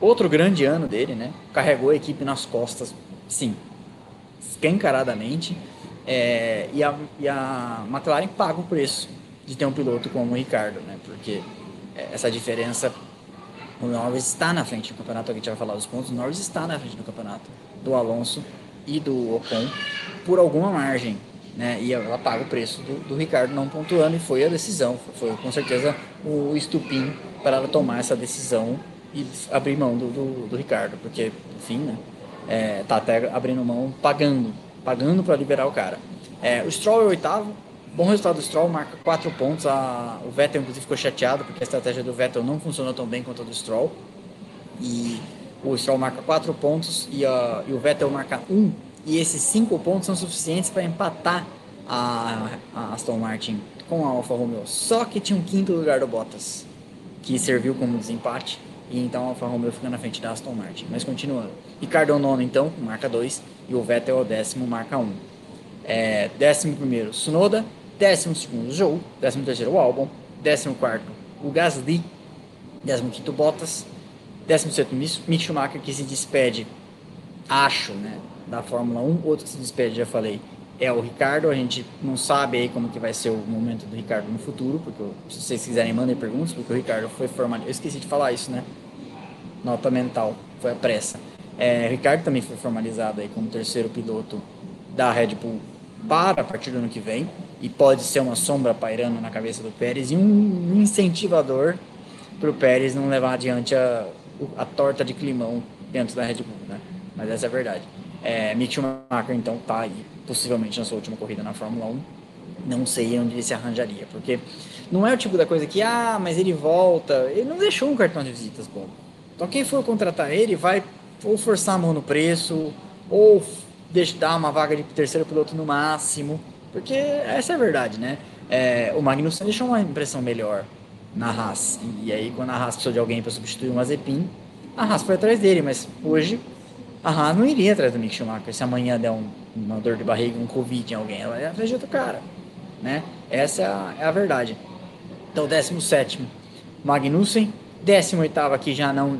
outro grande ano dele, né? Carregou a equipe nas costas, sim, escancaradamente. É, e, a, e a McLaren paga o preço de ter um piloto como o Ricardo, né? Porque é, essa diferença, o Norris está na frente do campeonato, a gente vai falar dos pontos, o Norris está na frente do campeonato do Alonso e do Ocon por alguma margem, né? E ela paga o preço do, do Ricardo não pontuando e foi a decisão, foi, foi com certeza o estupim para ela tomar essa decisão e abrir mão do, do, do Ricardo, porque, enfim, né? É, tá até abrindo mão, pagando, pagando para liberar o cara. É, o Stroll é o oitavo, Bom resultado do Stroll, marca 4 pontos. A, o Vettel, inclusive, ficou chateado porque a estratégia do Vettel não funcionou tão bem quanto a do Stroll. E o Stroll marca 4 pontos e, a, e o Vettel marca 1. Um, e esses 5 pontos são suficientes para empatar a, a, Aston Martin com a Alfa Romeo. Só que tinha um quinto lugar do Bottas, que serviu como desempate. E então a Alfa Romeo fica na frente da Aston Martin. Mas continuando. Ricardo é o nono, então, marca 2. E o Vettel é o décimo, marca 1. Um. É, décimo primeiro, Sunoda décimo segundo Joe, décimo terceiro o Albon, décimo quarto o Gasly, décimo quinto Bottas, décimo sétimo Mick Schumacher que se despede, acho, né, da Fórmula 1, outro que se despede, já falei, é o Ricardo, a gente não sabe aí como que vai ser o momento do Ricardo no futuro, porque se vocês quiserem mandem perguntas, porque o Ricardo foi formalizado, eu esqueci de falar isso, né, nota mental, foi a pressa. É, Ricardo também foi formalizado aí como terceiro piloto da Red Bull para a partir do ano que vem e pode ser uma sombra pairando na cabeça do Pérez e um incentivador para o Pérez não levar adiante a, a torta de climão dentro da Red Bull, né? Mas essa é a verdade. É, Mick Schumacher, então, tá aí, possivelmente na sua última corrida na Fórmula 1. Não sei onde ele se arranjaria, porque não é o tipo da coisa que, ah, mas ele volta. Ele não deixou um cartão de visitas bom. Então, quem for contratar ele vai ou forçar a mão no preço, ou dar uma vaga de terceiro piloto no máximo porque essa é a verdade, né? É, o Magnussen deixou uma impressão melhor na Haas. E aí, quando a Haas precisou de alguém para substituir o Mazepin, a Haas foi atrás dele. Mas hoje, a Haas não iria atrás do Mick Schumacher. Se amanhã der um, uma dor de barriga, um Covid em alguém, ela ia atrás de outro cara. Né? Essa é a, é a verdade. Então, 17, Magnussen. 18 aqui já não,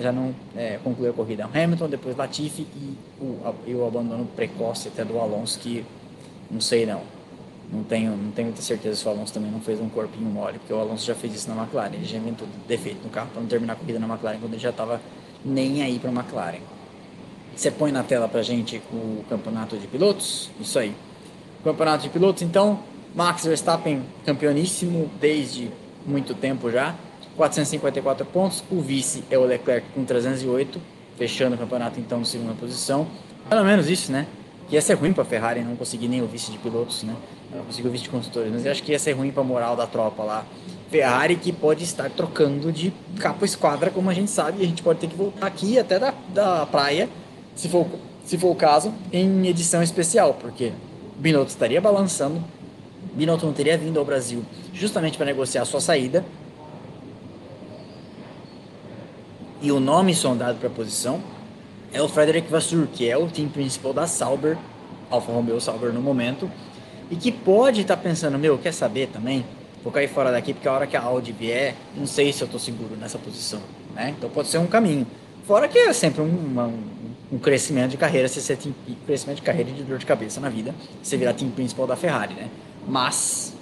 já não é, concluiu a corrida o Hamilton, depois Latifi e o, o abandono precoce até do Alonso, que não sei não. Não tenho, não tenho muita certeza se o Alonso também não fez um corpinho mole, porque o Alonso já fez isso na McLaren. Ele já inventou defeito no carro para não terminar a corrida na McLaren quando ele já estava nem aí para a McLaren. Você põe na tela para gente o campeonato de pilotos? Isso aí. Campeonato de pilotos, então, Max Verstappen campeoníssimo desde muito tempo já. 454 pontos. O vice é o Leclerc com 308, fechando o campeonato então na segunda posição. Pelo menos isso, né? Que ia ser ruim para a Ferrari não conseguir nem o vice de pilotos, né? Não conseguiu o vice de construtores, mas eu acho que ia ser ruim para a moral da tropa lá. Ferrari que pode estar trocando de capa esquadra, como a gente sabe, e a gente pode ter que voltar aqui até da, da praia, se for, se for o caso, em edição especial, porque Binotto estaria balançando, Binotto não teria vindo ao Brasil justamente para negociar a sua saída, e o nome sondado para a posição é o Frederic Vasseur, que é o time principal da Sauber, Alfa Romeo Sauber no momento, e que pode estar tá pensando, meu, quer saber também? Vou cair fora daqui porque a hora que a Audi vier, não sei se eu estou seguro nessa posição, né? Então pode ser um caminho. Fora que é sempre um, uma, um crescimento de carreira, se você tem crescimento de carreira e de dor de cabeça na vida, você virar time principal da Ferrari, né? Mas,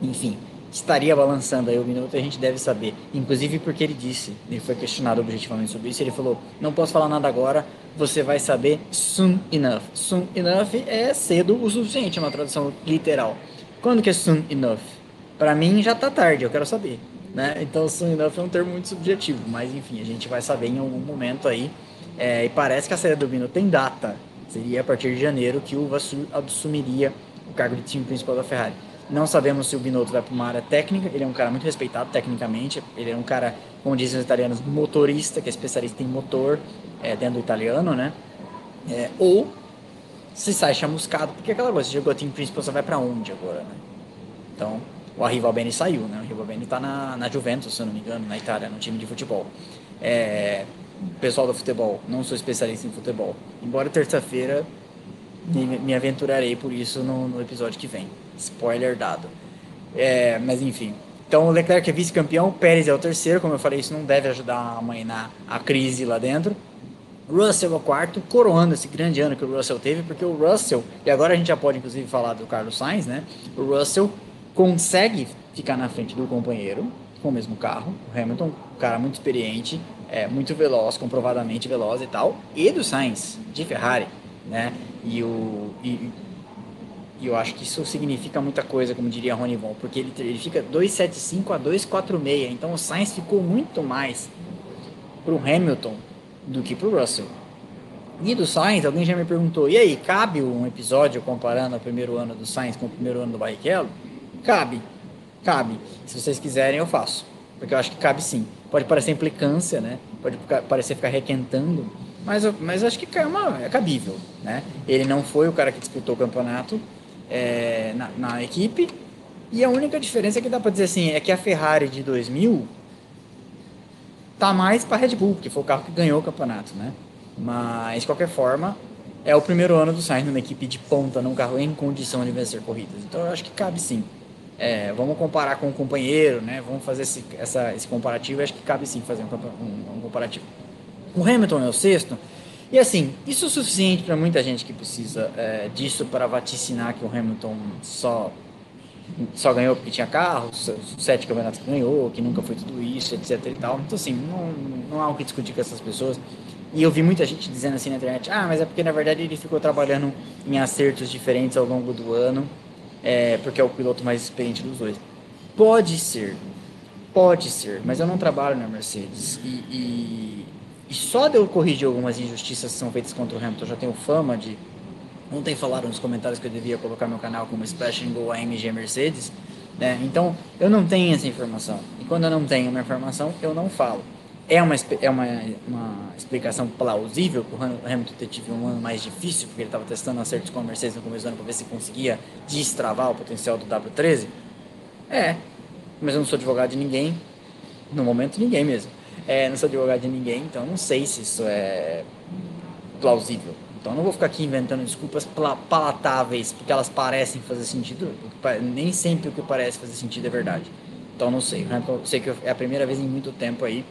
enfim, estaria balançando aí o minuto, a gente deve saber. Inclusive porque ele disse, ele foi questionado objetivamente sobre isso, ele falou: não posso falar nada agora, você vai saber soon enough. Soon enough é cedo o suficiente, é uma tradução literal. Quando que é soon enough? Para mim já tá tarde, eu quero saber. Né? Então soon enough é um termo muito subjetivo, mas enfim, a gente vai saber em algum momento aí. É, e parece que a saída do Bino tem data. Seria a partir de janeiro que o Vassur assumiria o cargo de time principal da Ferrari. Não sabemos se o Binotto vai para uma área técnica, ele é um cara muito respeitado tecnicamente, ele é um cara, como dizem os italianos, motorista, que é especialista em motor, é, dentro do italiano, né? É, ou se sai chamuscado, porque é aquela coisa, você jogou time principal, você vai para onde agora, né? Então, o Arrival Bene saiu, né? O Arrival Bene está na, na Juventus, se eu não me engano, na Itália, no time de futebol. É, pessoal do futebol, não sou especialista em futebol. Embora terça-feira me, me aventurarei por isso no, no episódio que vem. Spoiler dado. É, mas enfim. Então o Leclerc é vice-campeão, Pérez é o terceiro, como eu falei, isso não deve ajudar a amanhã a crise lá dentro. Russell é o quarto, coroando esse grande ano que o Russell teve, porque o Russell, e agora a gente já pode inclusive falar do Carlos Sainz, né? O Russell consegue ficar na frente do companheiro com o mesmo carro. O Hamilton, um cara muito experiente, é, muito veloz, comprovadamente veloz e tal, e do Sainz, de Ferrari, né? E, o, e, e eu acho que isso significa muita coisa, como diria Rony Von, porque ele, ele fica 275 a 246. Então o Sainz ficou muito mais para o Hamilton do que para o Russell. E do Sainz, alguém já me perguntou: e aí, cabe um episódio comparando o primeiro ano do Sainz com o primeiro ano do Barrichello? Cabe, cabe. Se vocês quiserem, eu faço. Porque eu acho que cabe sim. Pode parecer implicância, né? Pode parecer ficar requentando, mas, mas acho que é, uma, é cabível, né? Ele não foi o cara que disputou o campeonato, é, na, na, equipe. E a única diferença que dá para dizer assim é que a Ferrari de 2000 tá mais para Red Bull, que foi o carro que ganhou o campeonato, né? Mas de qualquer forma, é o primeiro ano do Sainz numa equipe de ponta, num carro em condição de vencer corridas. Então eu acho que cabe sim. É, vamos comparar com o companheiro, né? Vamos fazer esse, essa, esse comparativo. Eu acho que cabe sim fazer um, um, um comparativo. O Hamilton é o sexto. E assim, isso é suficiente para muita gente que precisa é, disso para vaticinar que o Hamilton só só ganhou porque tinha carro, sete campeonatos que ganhou, que nunca foi tudo isso, etc e tal. Então assim, não, não há o que discutir com essas pessoas. E eu vi muita gente dizendo assim na internet, ah, mas é porque na verdade ele ficou trabalhando em acertos diferentes ao longo do ano, é, porque é o piloto mais experiente dos dois. Pode ser, pode ser, mas eu não trabalho na Mercedes. E, e e só de eu corrigir algumas injustiças que são feitas contra o Hamilton, eu já tenho fama de. Ontem falaram nos comentários que eu devia colocar meu canal como Splash Go AMG Mercedes. Né? Então, eu não tenho essa informação. E quando eu não tenho uma informação, eu não falo. É uma, é uma, uma explicação plausível que o Hamilton tive um ano mais difícil, porque ele estava testando acertos com a Mercedes no começo do ano para ver se conseguia destravar o potencial do W13? É, mas eu não sou advogado de ninguém, no momento ninguém mesmo. É, não sou advogado de ninguém, então não sei se isso é plausível. Então não vou ficar aqui inventando desculpas palatáveis, porque elas parecem fazer sentido. Nem sempre o que parece fazer sentido é verdade. Então não sei. Eu sei que é a primeira vez em muito tempo aí.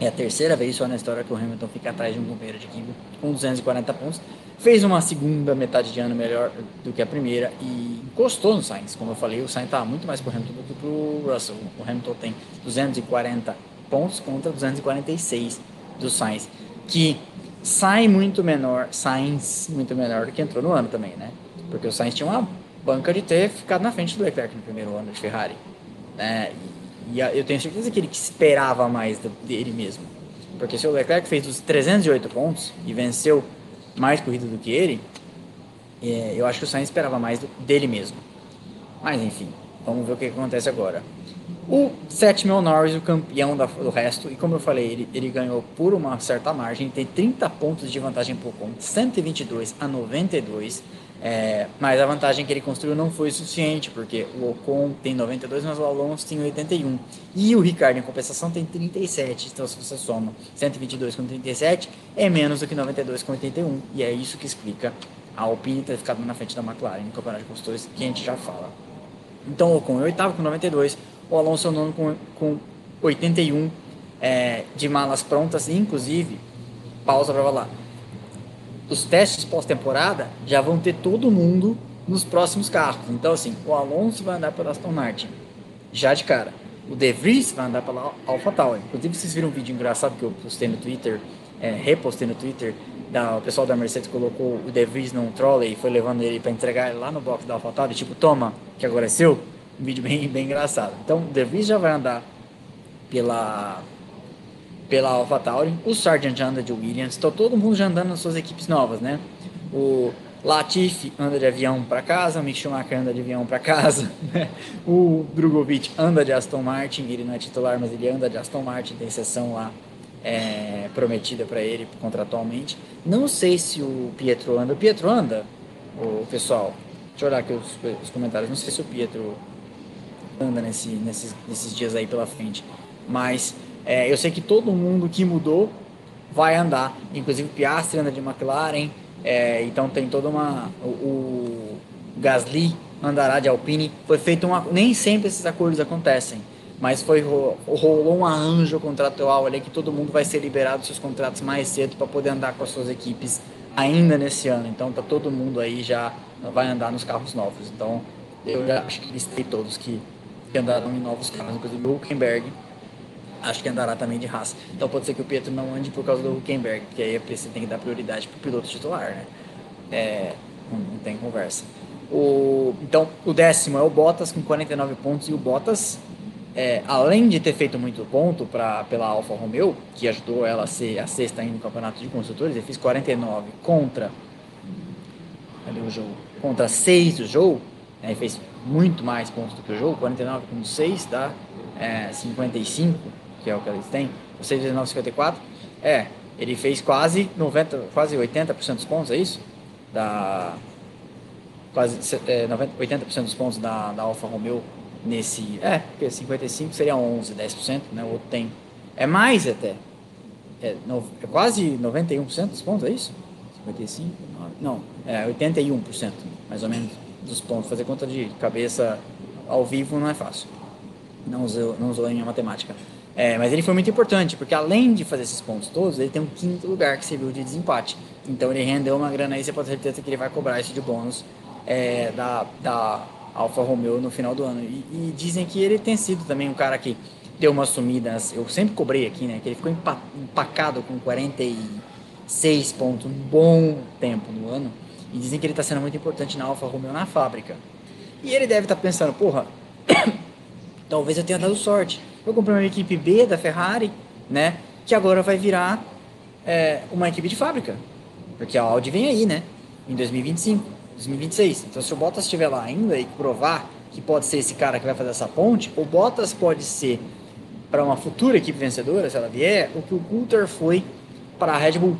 É a terceira vez só na história que o Hamilton fica atrás de um companheiro de equipe com 240 pontos. Fez uma segunda metade de ano melhor do que a primeira e encostou no Sainz. Como eu falei, o Sainz estava muito mais pro Hamilton do que pro Russell. O Hamilton tem 240 pontos contra 246 do Sainz, que sai muito menor, Sainz muito menor do que entrou no ano também, né? Porque o Sainz tinha uma banca de ter ficado na frente do Leclerc no primeiro ano de Ferrari, né? E eu tenho certeza que ele esperava mais dele mesmo. Porque se o Leclerc fez os 308 pontos e venceu mais corrida do que ele, é, eu acho que o Sainz esperava mais dele mesmo. Mas enfim, vamos ver o que acontece agora. O sétimo é o Norris, o campeão do resto, e como eu falei, ele, ele ganhou por uma certa margem, tem 30 pontos de vantagem por ponto, 122 a 92. É, mas a vantagem que ele construiu não foi suficiente, porque o Ocon tem 92, mas o Alonso tem 81. E o Ricardo, em compensação, tem 37. Então, se você soma 122 com 37, é menos do que 92 com 81. E é isso que explica a Alpine ter ficado na frente da McLaren no Campeonato de Construtores, que a gente já fala. Então, o Ocon é oitavo com 92, o Alonso é o nono com, com 81 é, de malas prontas, inclusive, pausa para falar os testes pós-temporada já vão ter todo mundo nos próximos carros. Então, assim, o Alonso vai andar pela Aston Martin, já de cara. O De Vries vai andar pela AlphaTauri. Inclusive, vocês viram um vídeo engraçado que eu postei no Twitter, é, repostei no Twitter, da, o pessoal da Mercedes colocou o De Vries num trolley e foi levando ele para entregar ele lá no box da AlphaTauri, tipo, toma, que agora é seu. Um vídeo bem, bem engraçado. Então, o De Vries já vai andar pela pela AlphaTauri, o Sargent anda de Williams, então todo mundo já andando nas suas equipes novas, né? O Latifi anda de avião para casa, o Mick Schumacher anda de avião para casa, né? o Drogovic anda de Aston Martin, ele não é titular, mas ele anda de Aston Martin, tem sessão lá é, prometida para ele contratualmente. Não sei se o Pietro anda. O Pietro anda, o pessoal. Deixa eu olhar aqui os, os comentários. Não sei se o Pietro anda nesse, nesses, nesses dias aí pela frente, mas é, eu sei que todo mundo que mudou vai andar, inclusive Piastri anda de McLaren, é, então tem toda uma. O, o, Gasly andará de Alpine. Foi feito uma. Nem sempre esses acordos acontecem, mas foi rolou um arranjo contratual ali que todo mundo vai ser liberado dos seus contratos mais cedo para poder andar com as suas equipes ainda nesse ano. Então tá todo mundo aí já vai andar nos carros novos. Então eu já acho que listei todos que, que andaram em novos carros, inclusive o Huckenberg acho que andará também de raça. Então pode ser que o Pietro não ande por causa do Huckenberg, porque aí você tem que dar prioridade para o piloto titular, né? É, não, tem conversa. O, então, o décimo é o Bottas com 49 pontos, e o Bottas, é, além de ter feito muito ponto pra, pela Alfa Romeo, que ajudou ela a ser a sexta no campeonato de construtores, ele fez 49 contra. Ali o jogo? Contra 6 do jogo, né, ele fez muito mais pontos do que o jogo, 49 com 6 dá é, 55 que é o que eles têm, o 6,954, é, ele fez quase 90, quase 80% dos pontos, é isso? Da quase é, 90, 80% dos pontos da, da Alfa Romeo nesse, é, porque 55 seria 11, 10%, né? O outro tem é mais até. É, no, é quase 91% dos pontos, é isso? 55? Não, é 81%, mais ou menos, dos pontos. Fazer conta de cabeça ao vivo não é fácil. Não usou, não usou em matemática. É, mas ele foi muito importante, porque além de fazer esses pontos todos, ele tem um quinto lugar que serviu de desempate. Então ele rendeu uma grana aí, você pode ter certeza que ele vai cobrar isso de bônus é, da, da Alfa Romeo no final do ano. E, e, dizem que ele tem sido também um cara que deu umas sumidas, eu sempre cobrei aqui, né? Que ele ficou empacado com 46 pontos um bom tempo no ano. E dizem que ele está sendo muito importante na Alfa Romeo na fábrica. E ele deve estar tá pensando, porra, talvez eu tenha dado sorte eu comprei uma equipe B da Ferrari, né? Que agora vai virar é, uma equipe de fábrica. Porque a Audi vem aí, né? Em 2025, 2026. Então, se o Bottas estiver lá ainda e provar que pode ser esse cara que vai fazer essa ponte, o Bottas pode ser para uma futura equipe vencedora, se ela vier, o que o Coulter foi para a Red Bull.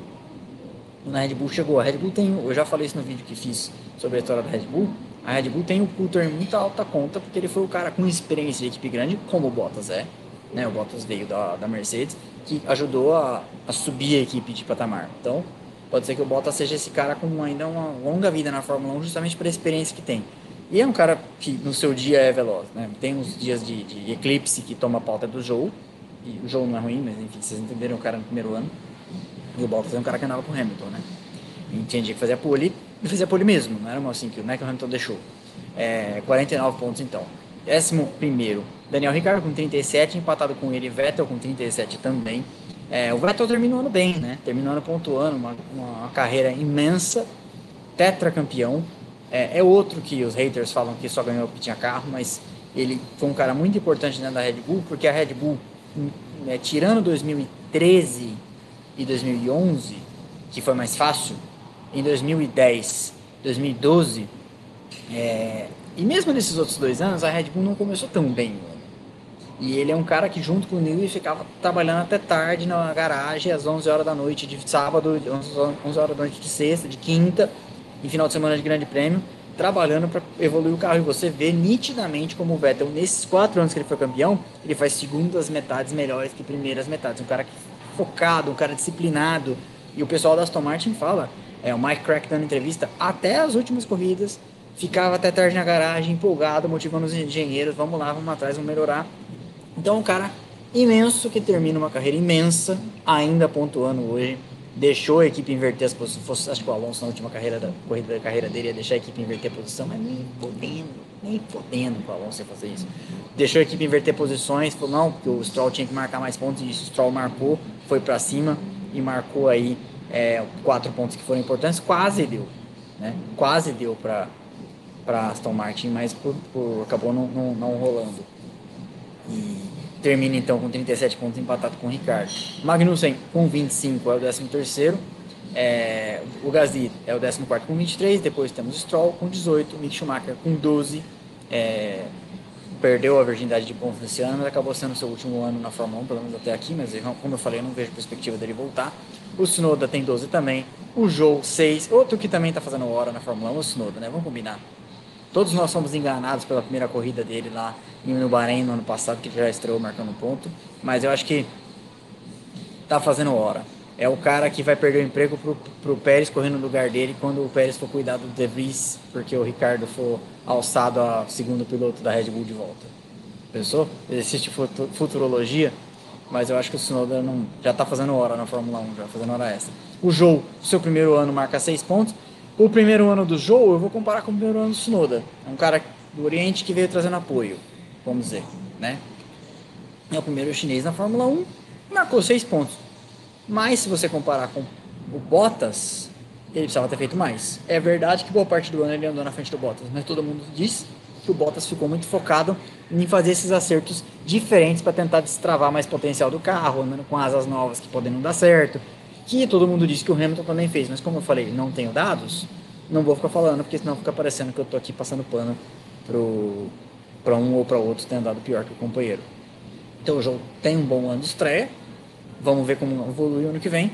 Quando a Red Bull chegou, a Red Bull tem, eu já falei isso no vídeo que fiz sobre a história da Red Bull, a Red Bull tem o Coulter em muita alta conta, porque ele foi o cara com experiência de equipe grande, como o Bottas é. Né? O Bottas veio da, da Mercedes, que ajudou a, a subir a equipe de patamar. Então, pode ser que o Bottas seja esse cara com ainda uma longa vida na Fórmula 1, justamente pela experiência que tem. E é um cara que no seu dia é veloz, né? Tem uns dias de, de eclipse que toma a pauta do jogo, e o jogo não é ruim, mas enfim, vocês entenderam o cara no primeiro ano. E o Bottas é um cara que andava com o Hamilton, né? E tinha que fazia pole, e fazia pole mesmo, não era uma assim que o Michael Hamilton deixou. É, 49 pontos então. Décimo primeiro, Daniel Ricciardo com 37, empatado com ele, Vettel com 37 também. É, o Vettel terminou ano bem, né? Terminou ano pontuando, uma, uma carreira imensa, tetracampeão. É, é outro que os haters falam que só ganhou porque tinha carro, mas ele foi um cara muito importante dentro da Red Bull, porque a Red Bull, né, tirando 2013 e 2011, que foi mais fácil, em 2010, 2012, é, e mesmo nesses outros dois anos, a Red Bull não começou tão bem. E ele é um cara que, junto com o Newey, ficava trabalhando até tarde na garagem, às 11 horas da noite de sábado, 11 horas da noite de sexta, de quinta, em final de semana de grande prêmio, trabalhando para evoluir o carro. E você vê nitidamente como o Vettel, nesses quatro anos que ele foi campeão, ele faz segundas metades melhores que primeiras metades. Um cara focado, um cara disciplinado. E o pessoal da Aston Martin fala, é, o Mike Crack dando entrevista, até as últimas corridas, ficava até tarde na garagem, empolgado, motivando os engenheiros, vamos lá, vamos atrás, vamos melhorar. Então, um cara imenso que termina uma carreira imensa, ainda pontuando hoje, deixou a equipe inverter as posições. Acho que o Alonso na última carreira da corrida da carreira dele ia deixar a equipe inverter a posição, mas nem podendo, nem podendo para o Alonso fazer isso. Deixou a equipe inverter posições, falou não, porque o Stroll tinha que marcar mais pontos e o Stroll marcou, foi para cima e marcou aí é, quatro pontos que foram importantes, quase deu, né? Quase deu para para Aston Martin, mas por, por acabou não, não, não rolando. E termina então com 37 pontos empatado com o Ricardo. Magnussen com 25 é o 13 terceiro. É, o Gasly é o 14 com 23, depois temos Stroll com 18, o Mick Schumacher com 12, é, perdeu a virgindade de pontos esse ano, mas acabou sendo seu último ano na Fórmula 1, pelo menos até aqui, mas como eu falei, eu não vejo perspectiva dele voltar. O Tsunoda tem 12 também, o Joe 6, outro que também está fazendo hora na Fórmula 1, o Tsunoda, né? Vamos combinar. Todos nós fomos enganados pela primeira corrida dele lá no Bahrein no ano passado, que já estreou marcando ponto. Mas eu acho que tá fazendo hora. É o cara que vai perder o emprego pro, pro Pérez correndo no lugar dele quando o Pérez for cuidar do De Vries, porque o Ricardo for alçado a segundo piloto da Red Bull de volta. Pensou? Existe futurologia, mas eu acho que o Tsunoda não, já está fazendo hora na Fórmula 1, já fazendo hora extra. O Joe, seu primeiro ano, marca seis pontos. O primeiro ano do Joe, eu vou comparar com o primeiro ano do Tsunoda. É um cara do Oriente que veio trazendo apoio, vamos dizer, né? É o primeiro chinês na Fórmula 1, marcou seis pontos. Mas se você comparar com o Bottas, ele precisava ter feito mais. É verdade que boa parte do ano ele andou na frente do Bottas, mas todo mundo diz que o Bottas ficou muito focado em fazer esses acertos diferentes para tentar destravar mais potencial do carro, andando com asas novas que podem não dar certo, que todo mundo disse que o Hamilton também fez, mas como eu falei, não tenho dados, não vou ficar falando, porque senão fica parecendo que eu tô aqui passando pano para um ou para outro ter andado pior que o companheiro. Então o jogo tem um bom ano de estreia, vamos ver como evolui ano que vem.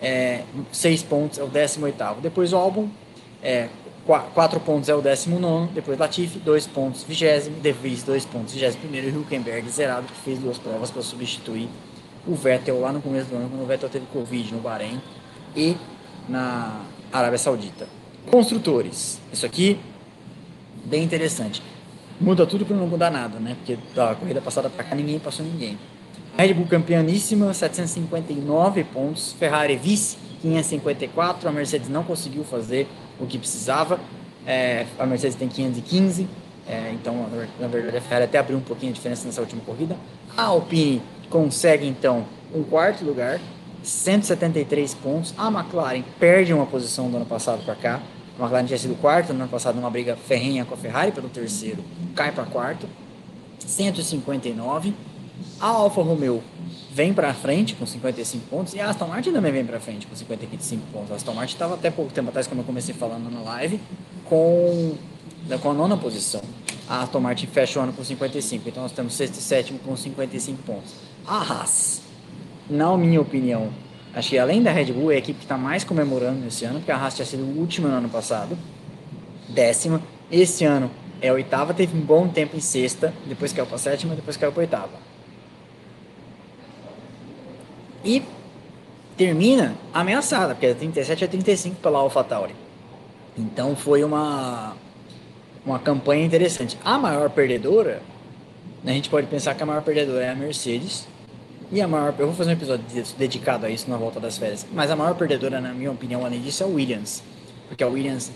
É, seis pontos é o 18 Depois o álbum, é, quatro pontos é o 19 depois Latifi, dois pontos, vigésimo, De Vries, dois pontos, vigésimo primeiro, e Hülkenberg zerado, que fez duas provas para substituir o Vettel lá no começo do ano, quando o Vettel teve Covid no Bahrein e na Arábia Saudita. Construtores. Isso aqui, bem interessante. Muda tudo para não mudar nada, né? Porque da corrida passada para cá ninguém passou ninguém. Red Bull campeoníssima, 759 pontos. Ferrari vice, 554. A Mercedes não conseguiu fazer o que precisava. É, a Mercedes tem 515. É, então, na verdade, a Ferrari até abriu um pouquinho a diferença nessa última corrida. A Alpine consegue então um quarto lugar, 173 pontos. A McLaren perde uma posição do ano passado para cá. A McLaren tinha sido quarto no ano passado numa briga ferrenha com a Ferrari pelo terceiro, cai para quarto, 159. A Alfa Romeo vem para frente com 55 pontos e a Aston Martin também vem para frente com 55 pontos. A Aston Martin estava até pouco tempo atrás, como eu comecei falando na live, com, com a nona posição. A Aston Martin fecha o ano com 55, então nós temos sexto e sétimo com 55 pontos. A Haas, na minha opinião, acho que além da Red Bull, é a equipe que está mais comemorando esse ano, porque a Haas tinha sido última no ano passado, décima. Esse ano é a oitava, teve um bom tempo em sexta, depois caiu para sétima, depois caiu para oitava. E termina ameaçada, porque é 37 a 35 pela AlphaTauri. Então foi uma, uma campanha interessante. A maior perdedora, a gente pode pensar que a maior perdedora é a Mercedes, e a maior, eu vou fazer um episódio dedicado a isso na volta das férias. Mas a maior perdedora, na minha opinião, além disso, é a Williams. Porque a Williams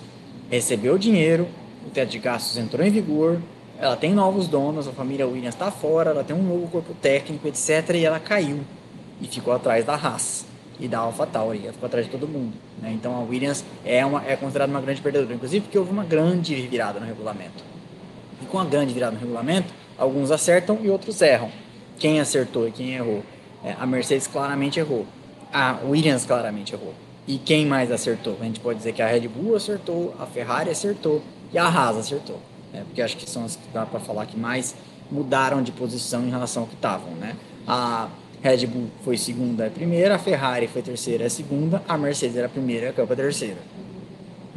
recebeu dinheiro, o teto de gastos entrou em vigor, ela tem novos donos, a família Williams está fora, ela tem um novo corpo técnico, etc. E ela caiu e ficou atrás da Haas e da AlphaTauri, ficou atrás de todo mundo. Né? Então a Williams é, uma, é considerada uma grande perdedora, inclusive porque houve uma grande virada no regulamento. E com a grande virada no regulamento, Alguns acertam e outros erram. Quem acertou e quem errou? É, a Mercedes claramente errou. A Williams claramente errou. E quem mais acertou? A gente pode dizer que a Red Bull acertou, a Ferrari acertou e a Haas acertou. Né? Porque acho que são as que dá para falar que mais mudaram de posição em relação ao que estavam. Né? A Red Bull foi segunda e primeira, a Ferrari foi terceira e segunda, a Mercedes era a primeira e a Cup a terceira.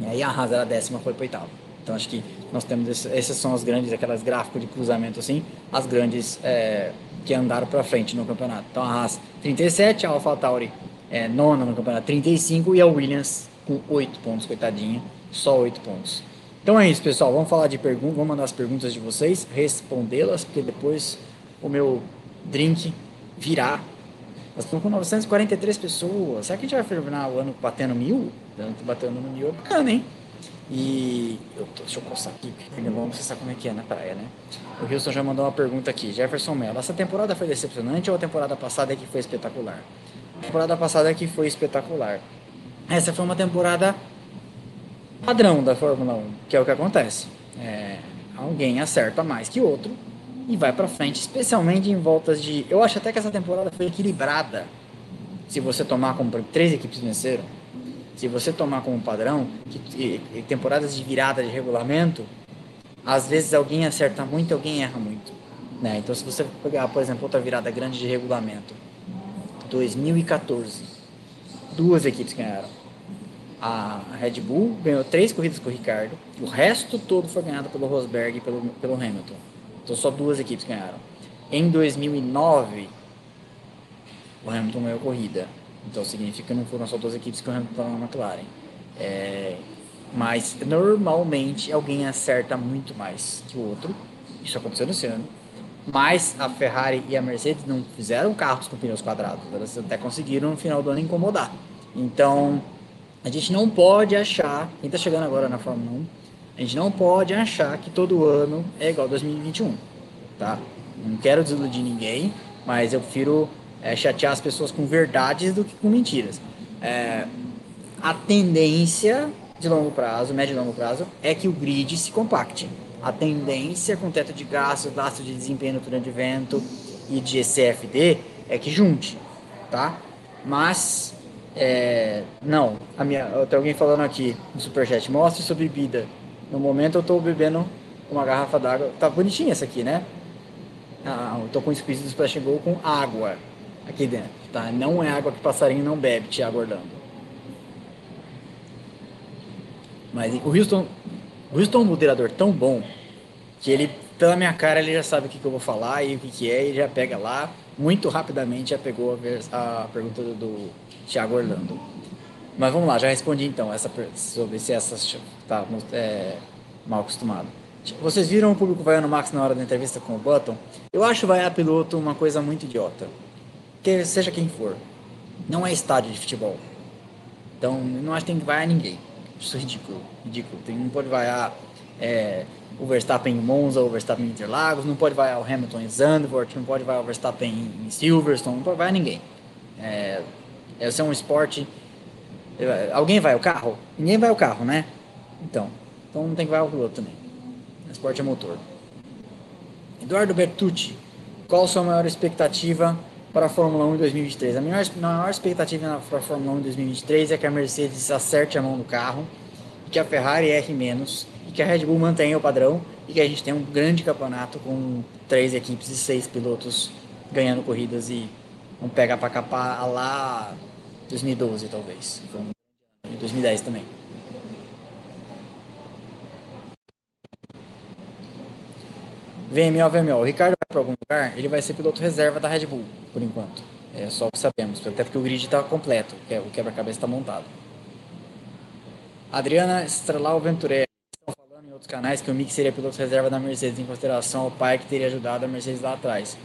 E aí a Haas era a décima, foi para oitava. Então acho que nós temos esse, essas são as grandes, aquelas gráficos de cruzamento assim, as grandes é, que andaram para frente no campeonato. Então a Haas 37, a AlphaTauri é, nona no campeonato 35 e a Williams com 8 pontos, coitadinha, só 8 pontos. Então é isso, pessoal. Vamos falar de perguntas, vamos mandar as perguntas de vocês, respondê-las, porque depois o meu drink virar. Nós estamos com 943 pessoas. Será que a gente vai terminar o ano batendo mil? Batendo no mil é bacana, hein? E eu tô, deixa eu coçar aqui, você sabe como é que é na praia, né? O Wilson já mandou uma pergunta aqui. Jefferson Mello, essa temporada foi decepcionante ou a temporada passada é que foi espetacular? A temporada passada é que foi espetacular. Essa foi uma temporada padrão da Fórmula 1, que é o que acontece. É, alguém acerta mais que outro e vai para frente, especialmente em voltas de. Eu acho até que essa temporada foi equilibrada. Se você tomar como três equipes venceram, se você tomar como padrão que temporadas de virada de regulamento, às vezes alguém acerta muito, alguém erra muito, né? Então se você pegar, por exemplo, outra virada grande de regulamento, 2014, duas equipes ganharam. A Red Bull ganhou três corridas com o Ricardo, o resto todo foi ganhado pelo Rosberg e pelo, pelo Hamilton. Então só duas equipes ganharam. Em 2009, o Hamilton ganhou corrida. Então significa que não foram só duas equipes que o Hamilton estava na McLaren. É, mas normalmente alguém acerta muito mais que o outro. Isso aconteceu nesse ano. Mas a Ferrari e a Mercedes não fizeram carros com pneus quadrados. Elas até conseguiram no final do ano incomodar. Então a gente não pode achar, quem está chegando agora na Fórmula 1, a gente não pode achar que todo ano é igual 2021, tá? Não quero desiludir ninguém, mas eu prefiro é, chatear as pessoas com verdades do que com mentiras. É, a tendência de longo prazo, médio e longo prazo, é que o grid se compacte. A tendência com teto de gastos, gasto de desempenho durante vento e de CFD é que junte, tá? Mas é, não, a minha, tem alguém falando aqui no superchat, mostre sua bebida. No momento eu estou bebendo uma garrafa d'água. Tá bonitinha essa aqui, né? Ah, eu tô com squeeze do Splash Go com água aqui dentro, tá? Não é água que passarinho não bebe, Thiago Orlando. Mas o Houston, o Houston é um moderador tão bom que ele, pela minha cara, ele já sabe o que, que eu vou falar e o que, que é, e já pega lá. Muito rapidamente já pegou a, a pergunta do, do Thiago Orlando. Mas vamos lá, já respondi então essa sobre se essas tá é, mal acostumado. Vocês viram o público vaiando o Max na hora da entrevista com o Button? Eu acho vaiar piloto uma coisa muito idiota. Que seja quem for. Não é estádio de futebol. Então, não acho que tem que vaiar ninguém. Isso é ridículo. Ridículo. Tem, não pode vaiar é, o Verstappen em Monza, o Verstappen em Interlagos, não pode vaiar o Hamilton em Zandvoort, não pode vaiar o Verstappen em Silverstone, não pode vaiar ninguém. É, esse é um esporte Alguém vai ao carro? Ninguém vai ao carro, né? Então, então não tem que vai ao piloto também. Esporte é motor. Eduardo Bertucci, qual a sua maior expectativa para a Fórmula 1 em 2023? A maior, a maior expectativa para a Fórmula 1 em 2023 é que a Mercedes acerte a mão do carro, que a Ferrari erre menos, e que a Red Bull mantenha o padrão e que a gente tenha um grande campeonato com três equipes e seis pilotos ganhando corridas e um pega para capar lá 2012 talvez. Em 2010 também. VMO, VMO. O Ricardo vai para algum lugar, ele vai ser piloto reserva da Red Bull, por enquanto. É só o que sabemos, até porque o grid está completo, é, o quebra-cabeça está montado. Adriana Estrelau Venturelli. Estão falando em outros canais que o Mick seria piloto reserva da Mercedes, em consideração ao pai que teria ajudado a Mercedes lá atrás.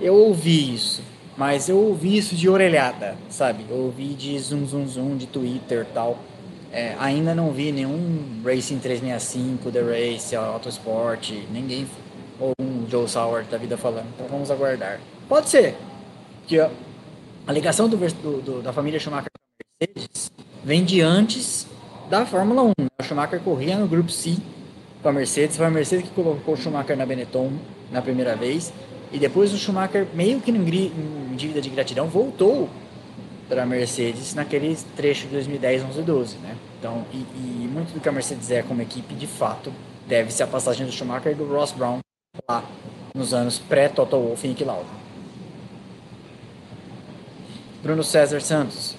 Eu ouvi isso. Mas eu ouvi isso de orelhada, sabe? Eu ouvi de zoom, zoom, zoom, de Twitter tal. É, ainda não vi nenhum Racing 365, The Race, Autosport, ninguém, ou um Joe Sauer da vida falando. Então vamos aguardar. Pode ser que a, ligação do, do, da família Schumacher com a Mercedes vem de antes da Fórmula 1. O Schumacher corria no Grupo C com a Mercedes. Foi a Mercedes que colocou o Schumacher na Benetton na primeira vez. E depois o Schumacher, meio que em dívida de gratidão, voltou para a Mercedes naquele trecho de 2010, 11 e 12. Né? Então, e, e, muito do que a Mercedes é como equipe, de fato, deve-se à passagem do Schumacher e do Ross Brown lá nos anos pré-Toto Wolff e Nick Lauda. Bruno César Santos.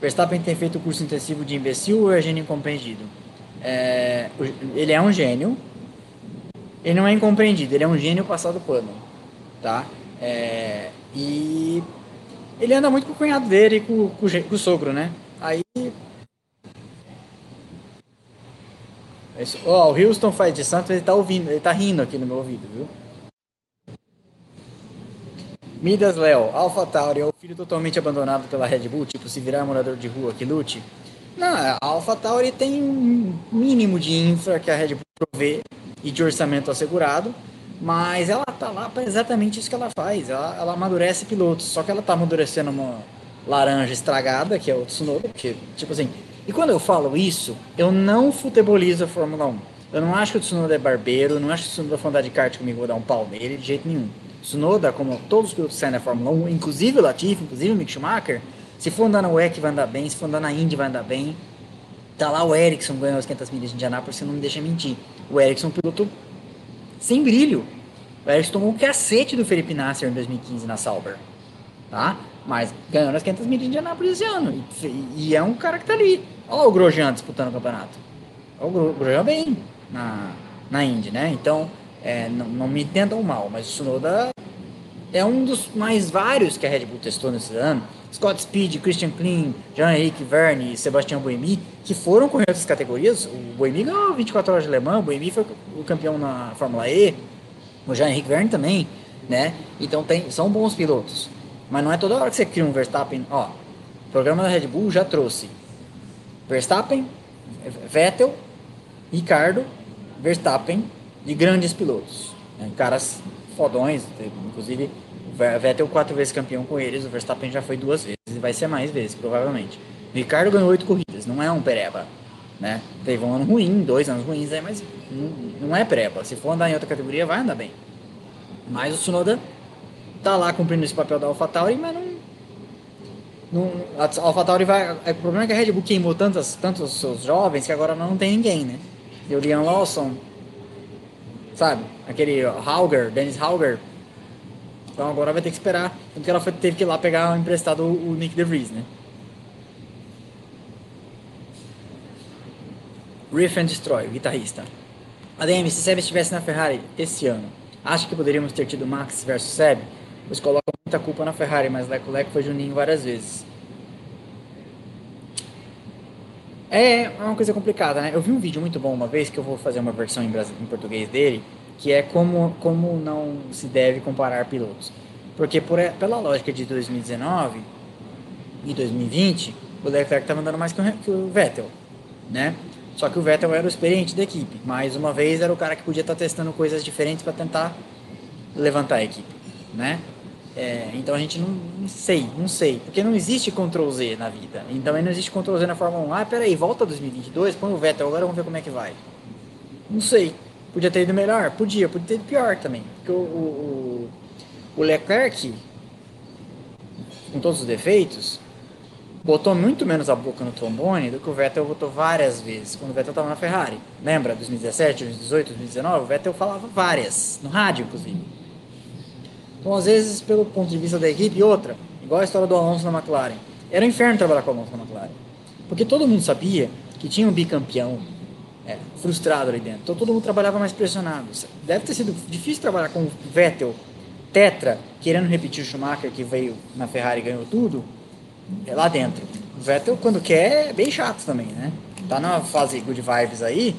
Verstappen tem feito o curso intensivo de imbecil ou é gênio incompreendido? É, ele é um gênio. Ele não é incompreendido, ele é um gênio passado pano. Tá? É, e ele anda muito com o cunhado dele e com, com, com o sogro, né? Aí. Ó, oh, o Houston faz de Santos, ele tá ouvindo, ele tá rindo aqui no meu ouvido, viu? Midas Léo, Alpha Tauri é o filho totalmente abandonado pela Red Bull, tipo, se virar morador de rua que lute? Não, a Alpha Tauri tem um mínimo de infra que a Red Bull provê e de orçamento assegurado, mas ela tá lá para exatamente isso que ela faz. Ela, ela amadurece pilotos, só que ela tá amadurecendo uma laranja estragada, que é o Tsunoda, porque, tipo assim, e quando eu falo isso, eu não futebolizo a Fórmula 1. Eu não acho que o Tsunoda é barbeiro, não acho que o Tsunoda for andar de kart comigo, vou dar um pau nele de jeito nenhum. Tsunoda, como todos os pilotos saem da Fórmula 1, inclusive o Latifi, inclusive o Mick Schumacher, se for andar na WEC vai andar bem, se for andar na Indy vai andar bem. Tá lá o Ericsson ganhando as 500 milhas de Indianápolis, você não me deixa mentir. O Ericsson é um piloto sem brilho. O Ericsson tomou um cacete do Felipe Nasser em 2015 na Sauber. Tá? Mas ganhou as 500 milhas de Indianápolis esse ano. E, e, é um cara que tá ali. Olha o Grosjean disputando o campeonato. Olha o Grosjean bem na, na Indy, né? Então, é, não, não, me entendam mal, mas o Tsunoda é um dos mais vários que a Red Bull testou nesse ano. Scott Speed, Christian Klein, Jean-Henrique Verne e Sebastião Buemi, que foram correr outras categorias. O Buemi ganhou 24 horas de Le Mans, o Buemi foi o campeão na Fórmula E, o Jean-Henrique Verne também, né? Então tem, são bons pilotos. Mas não é toda hora que você cria um Verstappen. Ó, o programa da Red Bull já trouxe Verstappen, Vettel, Ricardo, Verstappen, de grandes pilotos. Né? Caras fodões, inclusive Vettel quatro vezes campeão com eles, o Verstappen já foi duas vezes e vai ser mais vezes, provavelmente. Ricardo ganhou oito corridas, não é um pereba. Né? Teve um ano ruim, dois anos ruins, é, mas não, é pereba. Se for andar em outra categoria, vai andar bem. Mas o Tsunoda tá lá cumprindo esse papel da AlphaTauri, mas não. não a AlphaTauri vai. É, o problema é que a Red Bull queimou tantos, tantos seus jovens que agora não tem ninguém, né? E o Liam Lawson, sabe? Aquele Hauger, Dennis Hauger. Então agora vai ter que esperar. Porque ela foi, teve que ir lá pegar emprestado o, o Nick DeVries, né? Riff and Destroy, guitarrista. ADM, se Seb estivesse na Ferrari esse ano, acha que poderíamos ter tido Max versus Seb? Pois colocam muita culpa na Ferrari, mas Leco Leco foi Juninho várias vezes. É, é uma coisa complicada, né? Eu vi um vídeo muito bom uma vez, que eu vou fazer uma versão em, em português dele, que é como, como não se deve comparar pilotos. Porque por, pela lógica de 2019 e 2020, o Leclerc estava andando mais que o, que o, Vettel, né? Só que o Vettel era o experiente da equipe. Mais uma vez, era o cara que podia estar tá testando coisas diferentes para tentar levantar a equipe, né? É, então a gente não, não, sei, não sei, porque não existe Ctrl Z na vida. Então não existe Ctrl Z na Fórmula 1. Ah, peraí, volta 2022, põe o Vettel agora, vamos ver como é que vai. Não sei. Podia ter ido melhor? Podia, podia ter ido pior também. Porque o, o, o Leclerc, com todos os defeitos, botou muito menos a boca no trombone do que o Vettel botou várias vezes, quando o Vettel estava na Ferrari. Lembra? 2017, 2018, 2019? O Vettel falava várias, no rádio, inclusive. Então, às vezes, pelo ponto de vista da equipe, e outra, igual a história do Alonso na McLaren. Era um inferno trabalhar com o Alonso na McLaren. Porque todo mundo sabia que tinha um bicampeão é, frustrado ali dentro. Então todo mundo trabalhava mais pressionado. Deve ter sido difícil trabalhar com o Vettel, Tetra, querendo repetir o Schumacher que veio na Ferrari e ganhou tudo, é lá dentro. O Vettel, quando quer, é bem chato também, né? Tá na fase good vibes aí,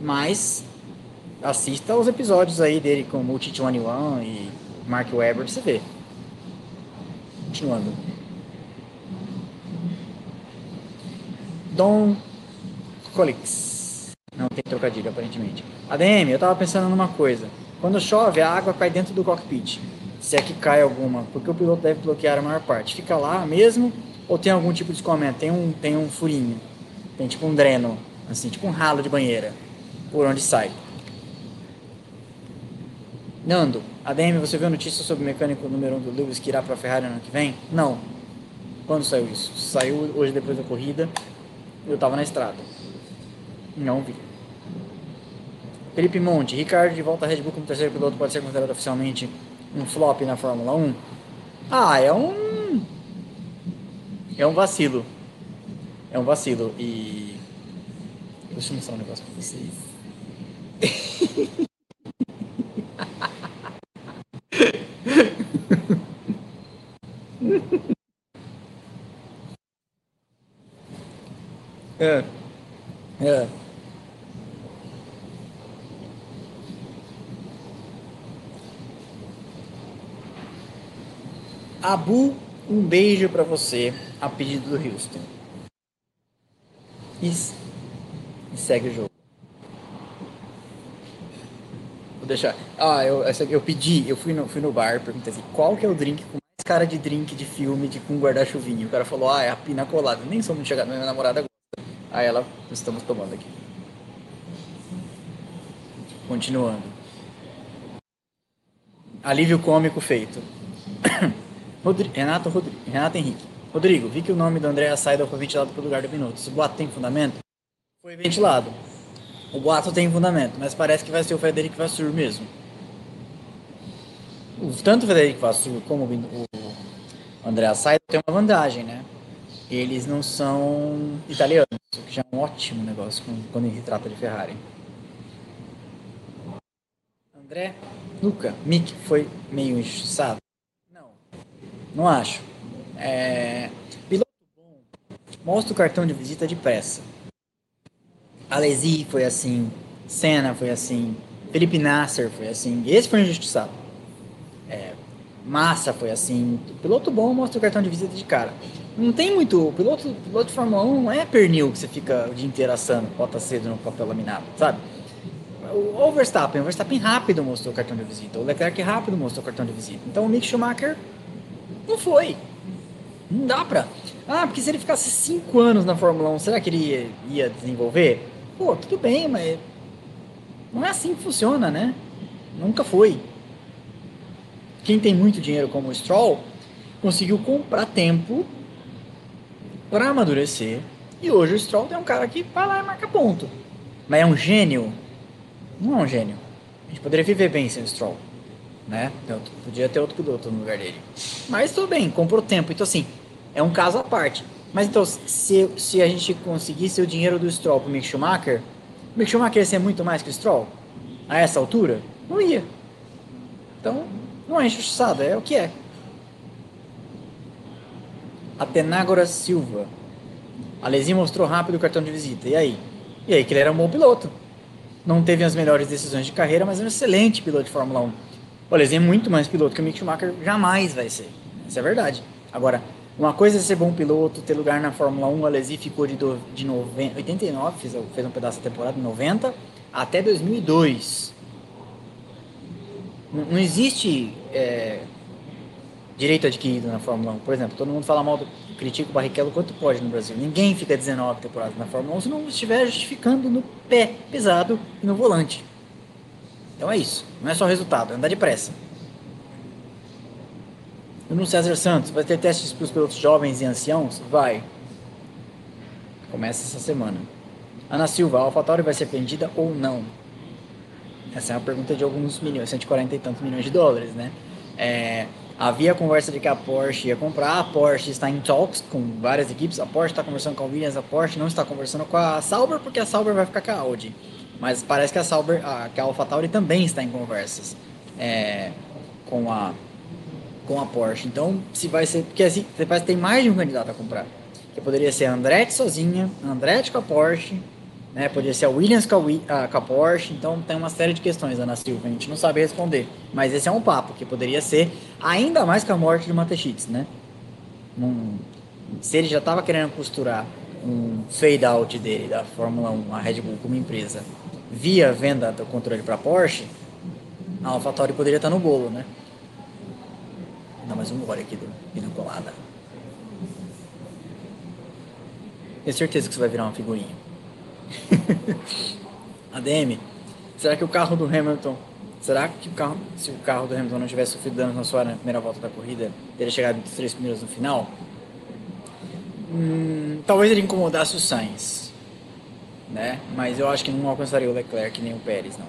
mas assista os episódios aí dele com Multi 21 e Mark Webber, você vê. Continuando. Don Colix. Não tem trocadilho, aparentemente. ADM, eu tava pensando numa coisa. Quando chove, a água cai dentro do cockpit. Se é que cai alguma, porque o piloto deve bloquear a maior parte. Fica lá mesmo ou tem algum tipo de escoamento? Tem um, tem um furinho. Tem tipo um dreno, assim, tipo um ralo de banheira, por onde sai. Nando, ADM, você viu notícia sobre o mecânico número 1 um do Lewis que irá para a Ferrari no ano que vem? Não. Quando saiu isso? Saiu hoje depois da corrida. Eu estava na estrada. Não vi. Felipe Monte, Ricardo de volta à Red Bull como terceiro piloto pode ser considerado oficialmente um flop na Fórmula 1? Ah, é um. É um vacilo. É um vacilo. E. Deixa eu mostrar um negócio pra vocês. é. É. Abu, um beijo para você, a pedido do Houston. E, e segue o jogo. Vou deixar. Ah, eu, eu pedi, eu fui no, fui no bar, perguntei assim, qual que é o drink com mais cara de drink de filme de com guarda-chuvinho? O cara falou, ah, é a pina colada. Nem sou muito chegado, minha namorada gosta. Aí ela, estamos tomando aqui. Continuando. Alívio cômico feito. Rodrigo, Renato, Rodrigo, Renato Henrique. Rodrigo, vi que o nome do André Saida foi ventilado pelo lugar do Minuto. Esse boato tem fundamento? Foi ventilado. O boato tem fundamento, mas parece que vai ser o Frederico Vassur mesmo. Tanto o Frederico Vassur como o André Saida tem uma vantagem, né? Eles não são italianos, o que já é um ótimo negócio quando se trata de Ferrari. André, Luca, Mick foi meio injustiçado. Não acho. É... Piloto bom mostra o cartão de visita depressa. Alesi foi assim, Senna foi assim, Felipe Nasser foi assim, esse foi injustiçado. É, Massa foi assim. Piloto bom mostra o cartão de visita de cara. Não tem muito. Piloto, piloto de Fórmula 1 não é pernil que você fica o dia inteiro assando, bota cedo no papel laminado, sabe? O Verstappen, o Verstappen rápido mostrou o cartão de visita. O Leclerc rápido mostrou o cartão de visita. Então o Mick Schumacher não foi. Não dá pra. Ah, porque se ele ficasse cinco anos na Fórmula 1, será que ele ia, ia desenvolver? Pô, tudo bem, mas não é assim que funciona, né? Nunca foi. Quem tem muito dinheiro como o Stroll conseguiu comprar tempo para amadurecer. E hoje o Stroll é um cara que vai lá e marca ponto. Mas é um gênio? Não é um gênio. A gente poderia viver bem sem o Stroll né? Podia ter outro piloto no lugar dele. Mas tudo bem, comprou tempo. Então, assim, é um caso à parte. Mas então, se, se a gente conseguisse o dinheiro do Stroll pro Mick Schumacher, o Mick Schumacher ia ser muito mais que o Stroll? A essa altura? Não ia. Então, não é injustiçado, é o que é. Atenágora Silva. Alesi mostrou rápido o cartão de visita. E aí? E aí que ele era um bom piloto. Não teve as melhores decisões de carreira, mas é um excelente piloto de Fórmula 1. O Alesi é muito mais piloto que o Mick Schumacher jamais vai ser. Isso é verdade. Agora, uma coisa é ser bom piloto, ter lugar na Fórmula 1. O Alesi ficou de, do, de 90, 89, fez, fez um pedaço da temporada, 90, até 2002. Não, não existe é, direito adquirido na Fórmula 1. Por exemplo, todo mundo fala mal do critica o Barrichello quanto pode no Brasil. Ninguém fica 19 temporadas na Fórmula 1 se não estiver justificando no pé pesado e no volante. Então é isso. Não é só resultado, é andar depressa. No César Santos, vai ter testes para os pilotos jovens e anciãos? Vai. Começa essa semana. Ana Silva, a AlphaTauri vai ser vendida ou não? Essa é uma pergunta de alguns milhões, 140 e tantos milhões de dólares, né? É, havia conversa de que a Porsche ia comprar, a Porsche está em talks com várias equipes, a Porsche está conversando com a Williams, a Porsche não está conversando com a Sauber, porque a Sauber vai ficar com a Audi. Mas parece que a Sauber, a, que a AlphaTauri também está em conversas é, com a com a Porsche. Então, se vai ser, porque assim, você tem mais de um candidato a comprar. Que poderia ser a Andretti sozinha, a Andretti com a Porsche, né? Poderia ser a Williams com a, com a Porsche. Então, tem uma série de questões, Ana Silva, a gente não sabe responder. Mas esse é um papo que poderia ser ainda mais que a morte de Matechitz, né? Se ele já estava querendo costurar um fade out dele da Fórmula 1, a Red Bull como empresa, via venda do controle para Porsche, a AlphaTauri poderia estar no bolo, né? Dá mais um gole aqui do pina colada. Tenho certeza que você vai virar uma figurinha. ADM, será que o carro do Hamilton Será que o carro, se o carro do Hamilton não tivesse sofrido danos na sua na primeira volta da corrida, teria chegado entre os três primeiros no final? Hum, talvez ele incomodasse o Sainz, né? Mas eu acho que não alcançaria o Leclerc nem o Pérez, não.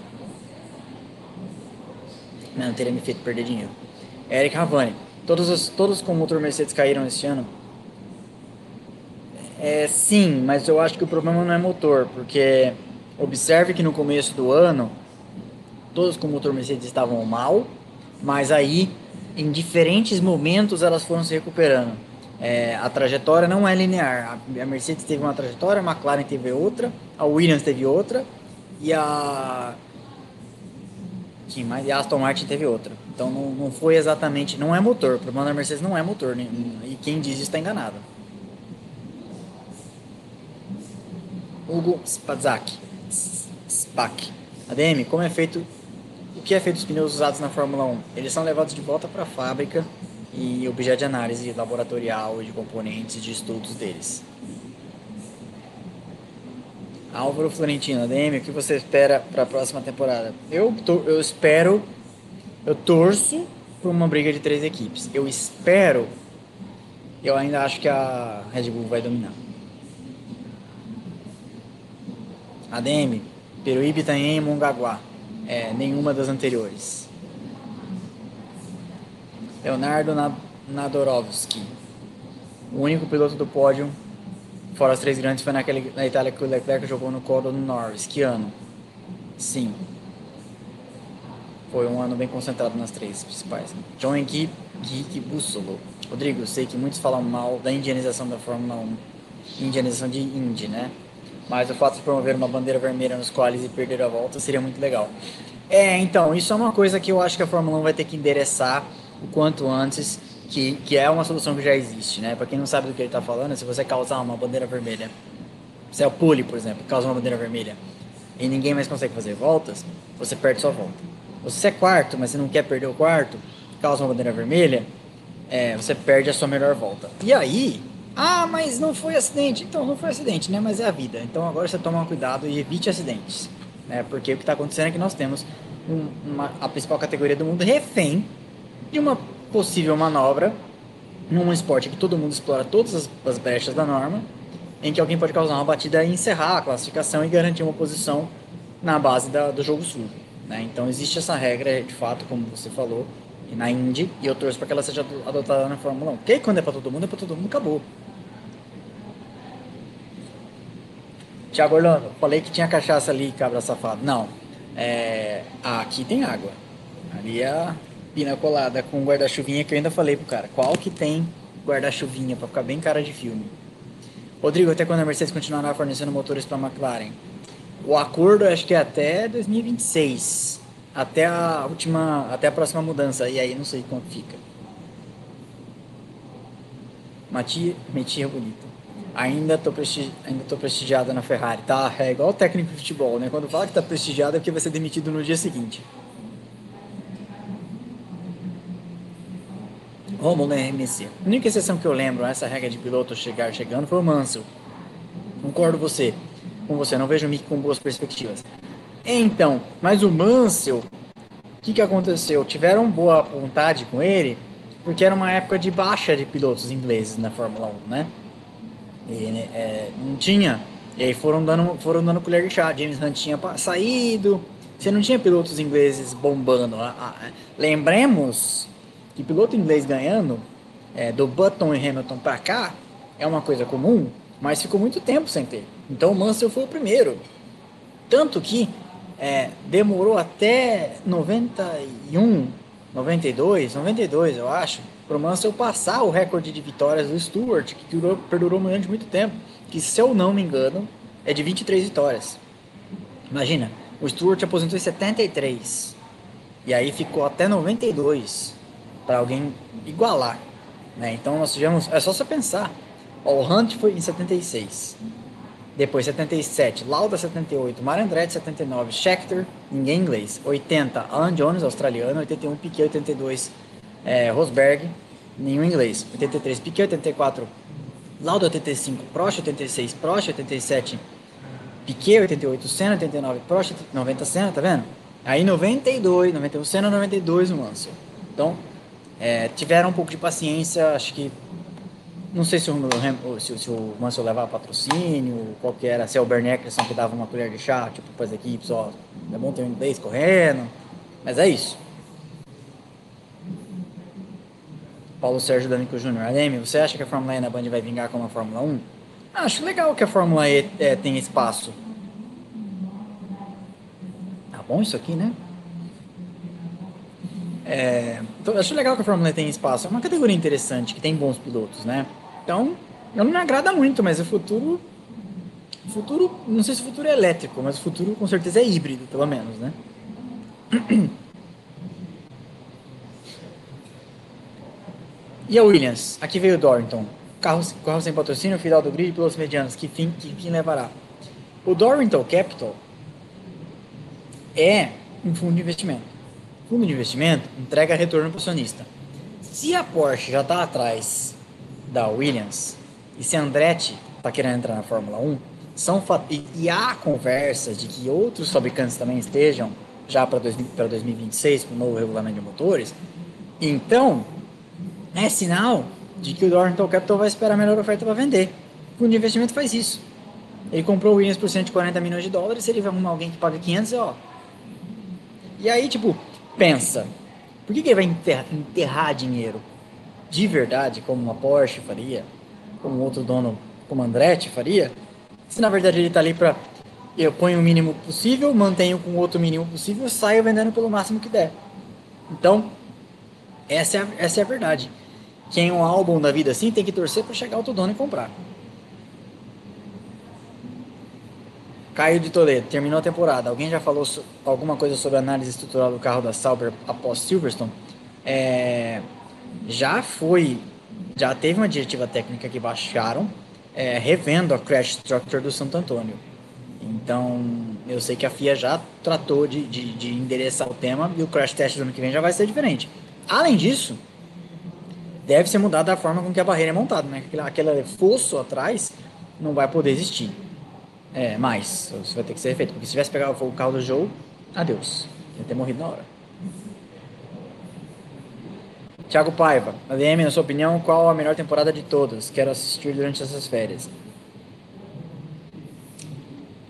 Não, teria me feito perder dinheiro. Eric Ravani, todos os todos com motor Mercedes caíram este ano? É, sim, mas eu acho que o problema não é motor, porque observe que no começo do ano todos com motor Mercedes estavam mal, mas aí em diferentes momentos elas foram se recuperando. É, a trajetória não é linear. A Mercedes teve uma trajetória, a McLaren teve outra, a Williams teve outra e a Sim, mas e a Aston Martin teve outra. Então não, não foi exatamente, não é motor. O problema da Mercedes não é motor, né? e quem diz isso está enganado. Hugo Spazak, Spack. ADM, como é feito o que é feito dos pneus usados na Fórmula 1? Eles são levados de volta para a fábrica e objeto de análise laboratorial de componentes de estudos deles. Álvaro Florentino, ADM, o que você espera para a próxima temporada? Eu, eu espero, eu torço por uma briga de três equipes. Eu espero, eu ainda acho que a Red Bull vai dominar. ADM, Peruíbe, Itanhem e Mongaguá. É, nenhuma das anteriores. Leonardo Nadorovski. O único piloto do pódio, fora os três grandes, foi naquele, na Itália que o Leclerc jogou no colo do Norris. Que ano? Sim. Foi um ano bem concentrado nas três principais. John Henrique Bussolo. Rodrigo, sei que muitos falam mal da indianização da Fórmula 1. Indianização de Indy, né? Mas o fato de promover uma bandeira vermelha nos quales e perder a volta seria muito legal. É, então, isso é uma coisa que eu acho que a Fórmula 1 vai ter que endereçar o quanto antes, que, que é uma solução que já existe, né? Para quem não sabe do que ele está falando, se você causar uma bandeira vermelha, se é o pole, por exemplo, causa uma bandeira vermelha e ninguém mais consegue fazer voltas, você perde sua volta. Você é quarto, mas você não quer perder o quarto, causa uma bandeira vermelha, é, você perde a sua melhor volta. E aí, ah, mas não foi acidente. Então, não foi acidente, né? Mas é a vida. Então, agora você toma cuidado e evite acidentes. Né? Porque o que está acontecendo é que nós temos um, uma, a principal categoria do mundo refém de uma possível manobra num esporte que todo mundo explora todas as, as brechas da norma, em que alguém pode causar uma batida e encerrar a classificação e garantir uma posição na base da, do jogo sujo. Né? Então, existe essa regra, de fato, como você falou, na Indy, e eu torço para que ela seja adotada na Fórmula 1. Porque quando é para todo mundo, é para todo mundo, acabou. Tiago Orlando, falei que tinha cachaça ali, cabra safado. Não. É, aqui tem água. Ali é pina colada com guarda-chuvinha que eu ainda falei pro cara. Qual que tem guarda-chuvinha para ficar bem cara de filme? Rodrigo, até quando a Mercedes continuará fornecendo motores para a McLaren? O acordo acho que é até 2026. Até a última, até a próxima mudança. E aí não sei quanto fica. Matia, Metia bonita ainda tô, ainda tô prestigiada na Ferrari, tá? É igual o técnico de futebol, né? Quando fala que tá prestigiado é porque vai ser demitido no dia seguinte. Romulo RMC. A única exceção que eu lembro essa regra de piloto chegar chegando foi o Mansell. Concordo você, com você, não vejo o Mick com boas perspectivas. Então, mas o Mansell, o que, que aconteceu? Tiveram boa vontade com ele, porque era uma época de baixa de pilotos ingleses na Fórmula 1, né? E, é, não tinha. E aí foram dando, foram dando colher de chá. James Hunt tinha saído. Você não tinha pilotos ingleses bombando. Lembremos que piloto inglês ganhando é, do Button e Hamilton para cá é uma coisa comum, mas ficou muito tempo sem ter. Então o Mansell foi o primeiro. Tanto que é, demorou até 91, 92, 92 eu acho, para o Mansell passar o recorde de vitórias do Stewart, que durou, perdurou durante muito tempo, que se eu não me engano é de 23 vitórias. Imagina, o Stewart aposentou em 73 e aí ficou até 92 para alguém igualar. Né? Então nós tivemos, é só você pensar, o Hunt foi em 76, depois 77, Lauda 78, Mario Andretti 79, Scheckter, ninguém inglês, 80, Alan Jones, australiano, 81, Piquet 82, é, Rosberg, nenhum inglês. 83, Piquet 84, Lauda 85, Prost 86, Prost 87, Piquet 88, Senna 89, Prost 90, Senna, tá vendo? Aí 92, 91, Senna 92 o Mansell. Então, é, tiveram um pouco de paciência, acho que não sei se o, se, se o Mansell levava patrocínio, qual que era, se é o Bernie Eccleston que dava uma colher de chá, tipo, para as equipes, ó, é bom ter um inglês correndo, mas é isso. Paulo Sérgio D'Amico Júnior, Ademi, você acha que a Fórmula E na Band vai vingar como a Fórmula 1? Acho legal que a Fórmula E é, tem espaço. Tá bom isso aqui, né? É, acho legal que a Fórmula tem espaço. É uma categoria interessante, que tem bons pilotos, né? Então, não me agrada muito, mas o futuro. O futuro, não sei se o futuro é elétrico, mas o futuro com certeza é híbrido, pelo menos, né? E a Williams? Aqui veio o Dorrington. Carro, carro sem patrocínio, final do grid, pilotos medianos. Que fim, que fim levará? O Dorrington Capital é um fundo de investimento. Fundo de investimento entrega retorno para o acionista. Se a Porsche já está atrás da Williams e se a Andretti está querendo entrar na Fórmula 1, são e, e há conversas de que outros fabricantes também estejam já para 2026 com o novo regulamento de motores, então é sinal de que o Dorrington Capital vai esperar a melhor oferta para vender. O fundo de investimento faz isso. Ele comprou o Williams por 140 milhões de dólares, se ele vai arrumar alguém que paga 500, ó. E aí, tipo, pensa, por que, que ele vai enterrar, enterrar dinheiro de verdade, como uma Porsche faria, como outro dono, como Andretti faria, se na verdade ele está ali para eu ponho o mínimo possível, mantenho com o outro mínimo possível, saio vendendo pelo máximo que der. Então, essa é a, essa é a verdade. Quem é um álbum da vida assim tem que torcer para chegar outro dono e comprar. Caio de Toledo, terminou a temporada. Alguém já falou so, alguma coisa sobre a análise estrutural do carro da Sauber após Silverstone? É, já foi, já teve uma diretiva técnica que baixaram, é, revendo a crash structure do Santo Antônio. Então, eu sei que a FIA já tratou de, de, de endereçar o tema e o crash test do ano que vem já vai ser diferente. Além disso, deve ser mudada a forma com que a barreira é montada, né? Aquele, aquele fosso atrás não vai poder existir. É, mais. Isso vai ter que ser feito. Porque se tivesse pegado o carro do jogo, adeus. Ia ter morrido na hora. Tiago Paiva, ADM, na sua opinião, qual a melhor temporada de todas? Quero assistir durante essas férias.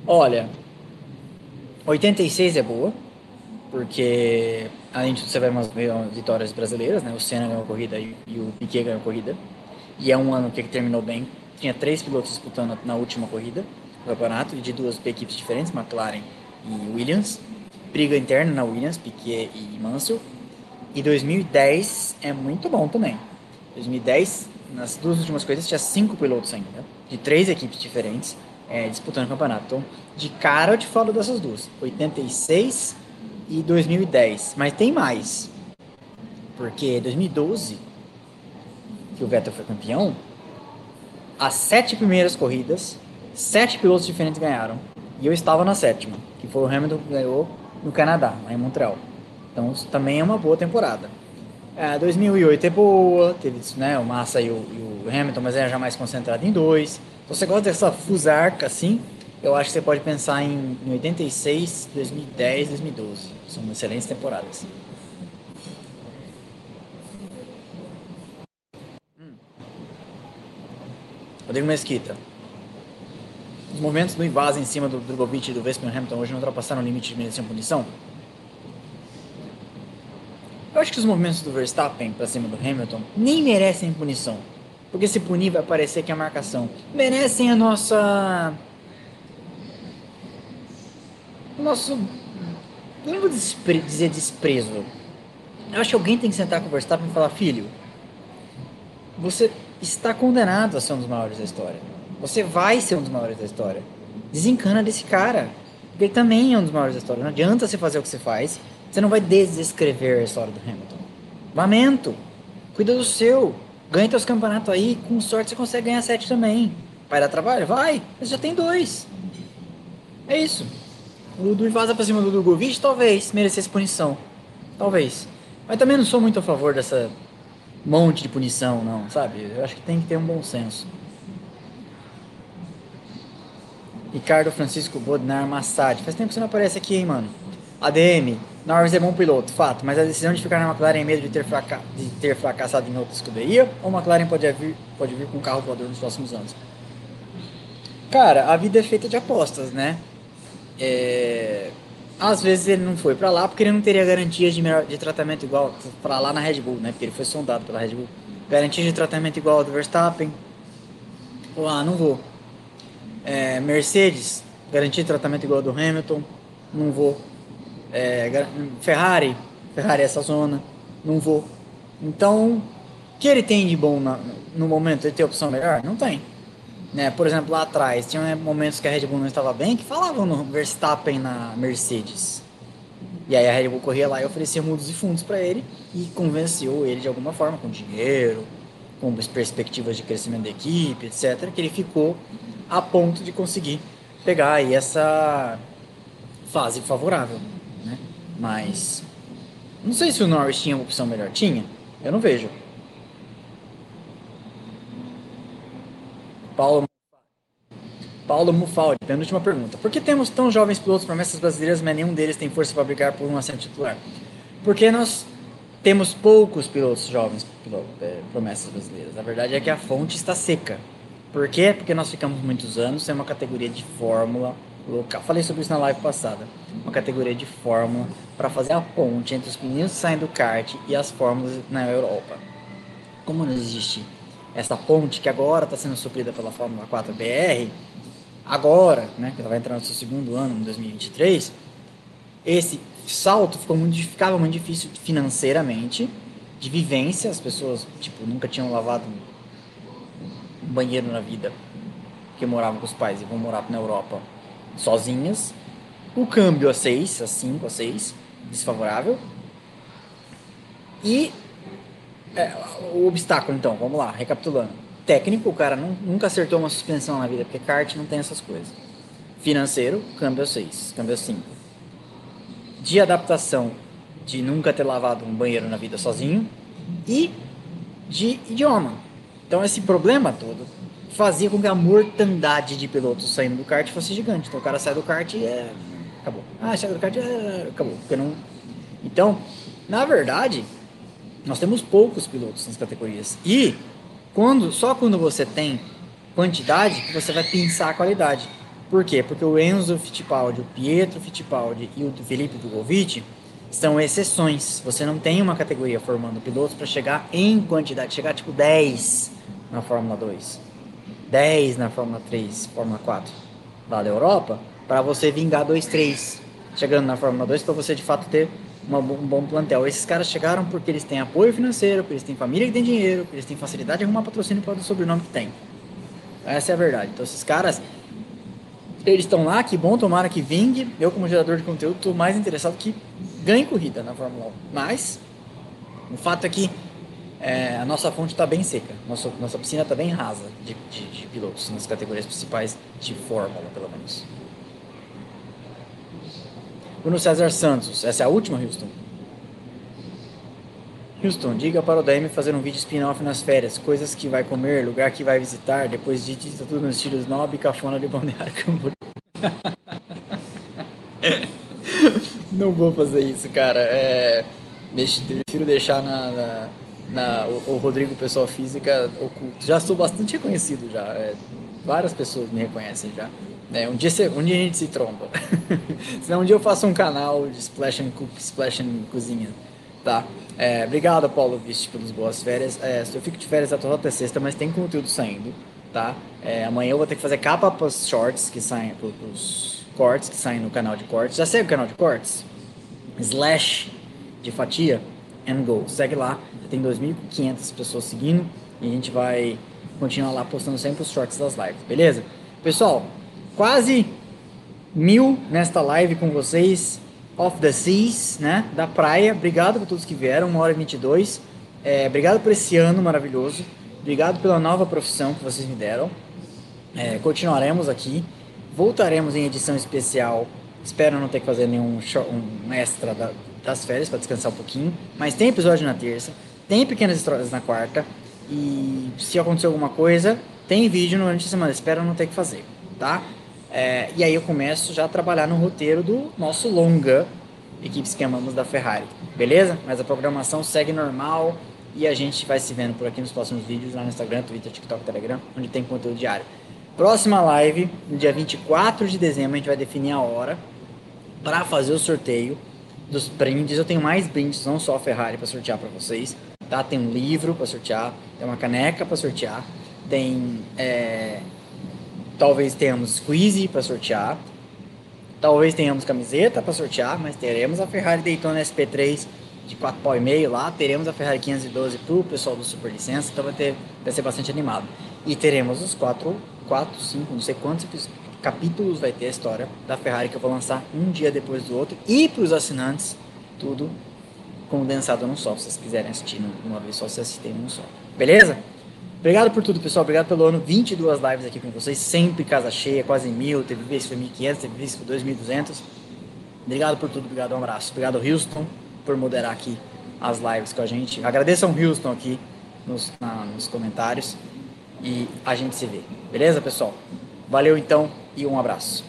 Olha, 86 é boa, porque além disso você ver vitórias brasileiras, né? O Senna ganhou a corrida e o Piquet ganhou a corrida. E é um ano que terminou bem. Tinha três pilotos disputando na última corrida campeonato, de duas equipes diferentes, McLaren e Williams. Briga interna na Williams, Piquet e Mansell. E 2010 é muito bom também. 2010, nas duas últimas corridas, tinha cinco pilotos ainda, de três equipes diferentes, é, disputando o campeonato. Então, de cara eu te falo dessas duas. 86 e 2010. Mas tem mais. Porque 2012, que o Vettel foi campeão, as sete primeiras corridas, sete pilotos diferentes ganharam. E eu estava na sétima, que foi o Hamilton que ganhou no Canadá, lá em Montreal. Então também é uma boa temporada. É, 2008 é boa, teve né, o Massa e o, e o Hamilton, mas é já mais concentrado em dois. Então você gosta dessa fusarca assim, eu acho que você pode pensar em, em 86, 2010, 2012. São excelentes temporadas. Hum. Rodrigo Mesquita. Os momentos do invase em cima do Drogovic e do Vesper Hamilton hoje não ultrapassaram o limite de merecer punição? Eu acho que os movimentos do Verstappen para cima do Hamilton nem merecem punição. Porque se punir vai parecer que é marcação. Merecem a nossa nosso. Não vou despre dizer desprezo. Eu acho que alguém tem que sentar com o Verstappen e falar: filho, você está condenado a ser um dos maiores da história. Você vai ser um dos maiores da história. Desencana desse cara. Porque ele também é um dos maiores da história. Não adianta você fazer o que você faz. Você não vai desescrever a história do Hamilton. Lamento. Cuida do seu. Ganha teus campeonatos aí. Com sorte você consegue ganhar sete também. Vai dar trabalho? Vai. Mas já tem dois. É isso. O do vaza pra cima do Drogovic talvez merecesse punição. Talvez. Mas também não sou muito a favor dessa monte de punição, não, sabe? Eu acho que tem que ter um bom senso. Ricardo Francisco Bodnar Massad. Faz tempo que você não aparece aqui, hein, mano? ADM, Norris é bom piloto, fato, mas a decisão de ficar na McLaren é medo de ter, fraca de ter fracassado em outra escuderia ou a McLaren pode vir, pode vir com um carro voador nos próximos anos? Cara, a vida é feita de apostas, né? É... Às vezes ele não foi para lá porque ele não teria garantias de, melhor, de tratamento igual para lá na Red Bull, né? Porque ele foi sondado pela Red Bull. Garantias de tratamento igual ao do Verstappen. Ou, ah, não vou. É, Mercedes, garantia de tratamento igual ao do Hamilton. Não vou. É, Ferrari, Ferrari essa zona, não vou. Então, o que ele tem de bom na, no momento? Ele tem opção melhor? Não tem. Né? Por exemplo, lá atrás, tinha momentos que a Red Bull não estava bem, que falavam no Verstappen na Mercedes. E aí a Red Bull corria lá e oferecia mundos e fundos para ele e convenceu ele de alguma forma, com dinheiro, com perspectivas de crescimento da equipe, etc., que ele ficou a ponto de conseguir pegar aí essa fase favorável. Mas não sei se o Norris tinha uma opção melhor. Tinha? Eu não vejo. Paulo Paulo Mufaldi, penúltima pergunta. Por que temos tão jovens pilotos promessas brasileiras, mas nenhum deles tem força para brigar por um assento titular? Porque nós temos poucos pilotos jovens é, promessas brasileiras. A verdade é que a fonte está seca. Por quê? Porque nós ficamos muitos anos sem uma categoria de Fórmula local. Falei sobre isso na live passada. Uma categoria de Fórmula para fazer a ponte entre os meninos que saem do kart e as fórmulas na Europa. Como não existe essa ponte que agora está sendo suprida pela Fórmula 4 BR, agora, né, que ela vai entrar no seu segundo ano, em 2023, esse salto ficou muito, ficava muito difícil financeiramente, de vivência, as pessoas tipo, nunca tinham lavado um banheiro na vida, porque moravam com os pais e vão morar na Europa sozinhas. O câmbio a 6, a 5, a 6, desfavorável. E é, o obstáculo, então, vamos lá, recapitulando. Técnico, o cara nunca acertou uma suspensão na vida, porque kart não tem essas coisas. Financeiro, câmbio 6, câmbio 5. De adaptação, de nunca ter lavado um banheiro na vida sozinho. E de idioma. Então, esse problema todo fazia com que a mortandade de pilotos saindo do kart fosse gigante. Então o cara sai do kart e é. Acabou. Ah, sai do kart é. Acabou. Porque não... Então, na verdade, nós temos poucos pilotos nas categorias. E quando, só quando você tem quantidade, você vai pensar a qualidade. Por quê? Porque o Enzo Fittipaldi, o Pietro Fittipaldi e o Felipe Dugovic são exceções. Você não tem uma categoria formando pilotos para chegar em quantidade, chegar tipo 10 na Fórmula 2. 10 na Fórmula 3, Fórmula 4 lá da Europa, para você vingar 2-3 chegando na Fórmula 2, para você de fato ter uma, um bom plantel. Esses caras chegaram porque eles têm apoio financeiro, porque eles têm família que tem dinheiro, porque eles têm facilidade de arrumar patrocínio para o sobrenome que tem. Essa é a verdade. Então esses caras, eles estão lá, que bom, tomara que vingue. Eu como gerador de conteúdo estou mais interessado que ganhe corrida na Fórmula 1. Mas o fato é que é, a nossa fonte está bem seca, nossa, nossa piscina está bem rasa de, de, de, pilotos nas categorias principais de Fórmula, pelo menos. Bruno César Santos, essa é a última, Houston? Houston, diga para o DM fazer um vídeo spin-off nas férias, coisas que vai comer, lugar que vai visitar, depois de tudo nos estilos snob e cafona de Balneário Camboriú. Não vou fazer isso, cara. É, prefiro deixar na, na na, o, o, Rodrigo Pessoal Física oculto. Já sou bastante reconhecido já. É, várias pessoas me reconhecem já. É, um, dia um dia a gente se tromba. Senão um dia eu faço um canal de Splash and Cook, Splash and Cozinha. Tá? É, obrigado, Paulo Viste, pelas boas férias. É, eu fico de férias até sexta, mas tem conteúdo saindo. Tá? É, amanhã eu vou ter que fazer capa para os shorts que saem, para os cortes que saem no canal de cortes. Já segue o canal de cortes? Slash de fatia and go. Segue lá, tem 2.500 pessoas seguindo e a gente vai continuar lá postando sempre os shorts das lives, beleza? Pessoal, quase mil nesta live com vocês, off the seas, né, da praia. Obrigado por todos que vieram, uma hora e 22. É, obrigado por esse ano maravilhoso. Obrigado pela nova profissão que vocês me deram. É, continuaremos aqui. Voltaremos em edição especial. Espero não ter que fazer nenhum show, um extra da, das férias para descansar um pouquinho. Mas tem episódio na terça, tem pequenas histórias na quarta. E se acontecer alguma coisa, tem vídeo durante a semana. Espero não ter que fazer, tá? É, e aí eu começo já a trabalhar no roteiro do nosso longa, equipes que amamos da Ferrari, beleza? Mas a programação segue normal e a gente vai se vendo por aqui nos próximos vídeos lá no Instagram, Twitter, TikTok, Telegram, onde tem conteúdo diário. Próxima live, no dia 24 de dezembro, a gente vai definir a hora para fazer o sorteio dos brindes. Eu tenho mais brindes, não só a Ferrari para sortear para vocês, tá? Tem um livro para sortear, tem uma caneca para sortear, tem é, talvez tenhamos squeeze para sortear, talvez tenhamos camiseta para sortear, mas teremos a Ferrari Daytona SP3 de 4 pau e meio lá, teremos a Ferrari 512 para o pessoal do Super Licença, então vai, ter, vai ser bastante animado. E teremos os quatro, quatro, cinco, não sei quantos capítulos vai ter a história da Ferrari que eu vou lançar um dia depois do outro. E para os assinantes, tudo condensado num só. Se vocês quiserem assistir numa vez só, vocês assistem num só. Beleza? Obrigado por tudo, pessoal. Obrigado pelo ano. 22 lives aqui com vocês. Sempre casa cheia, quase mil. Teve vez que foi 1.500, teve vez que foi 2.200. Obrigado por tudo. Obrigado, um abraço. Obrigado, Houston, por moderar aqui as lives com a gente. Agradeço ao Houston aqui nos, na, nos comentários. E a gente se vê. Beleza, pessoal? Valeu então e um abraço.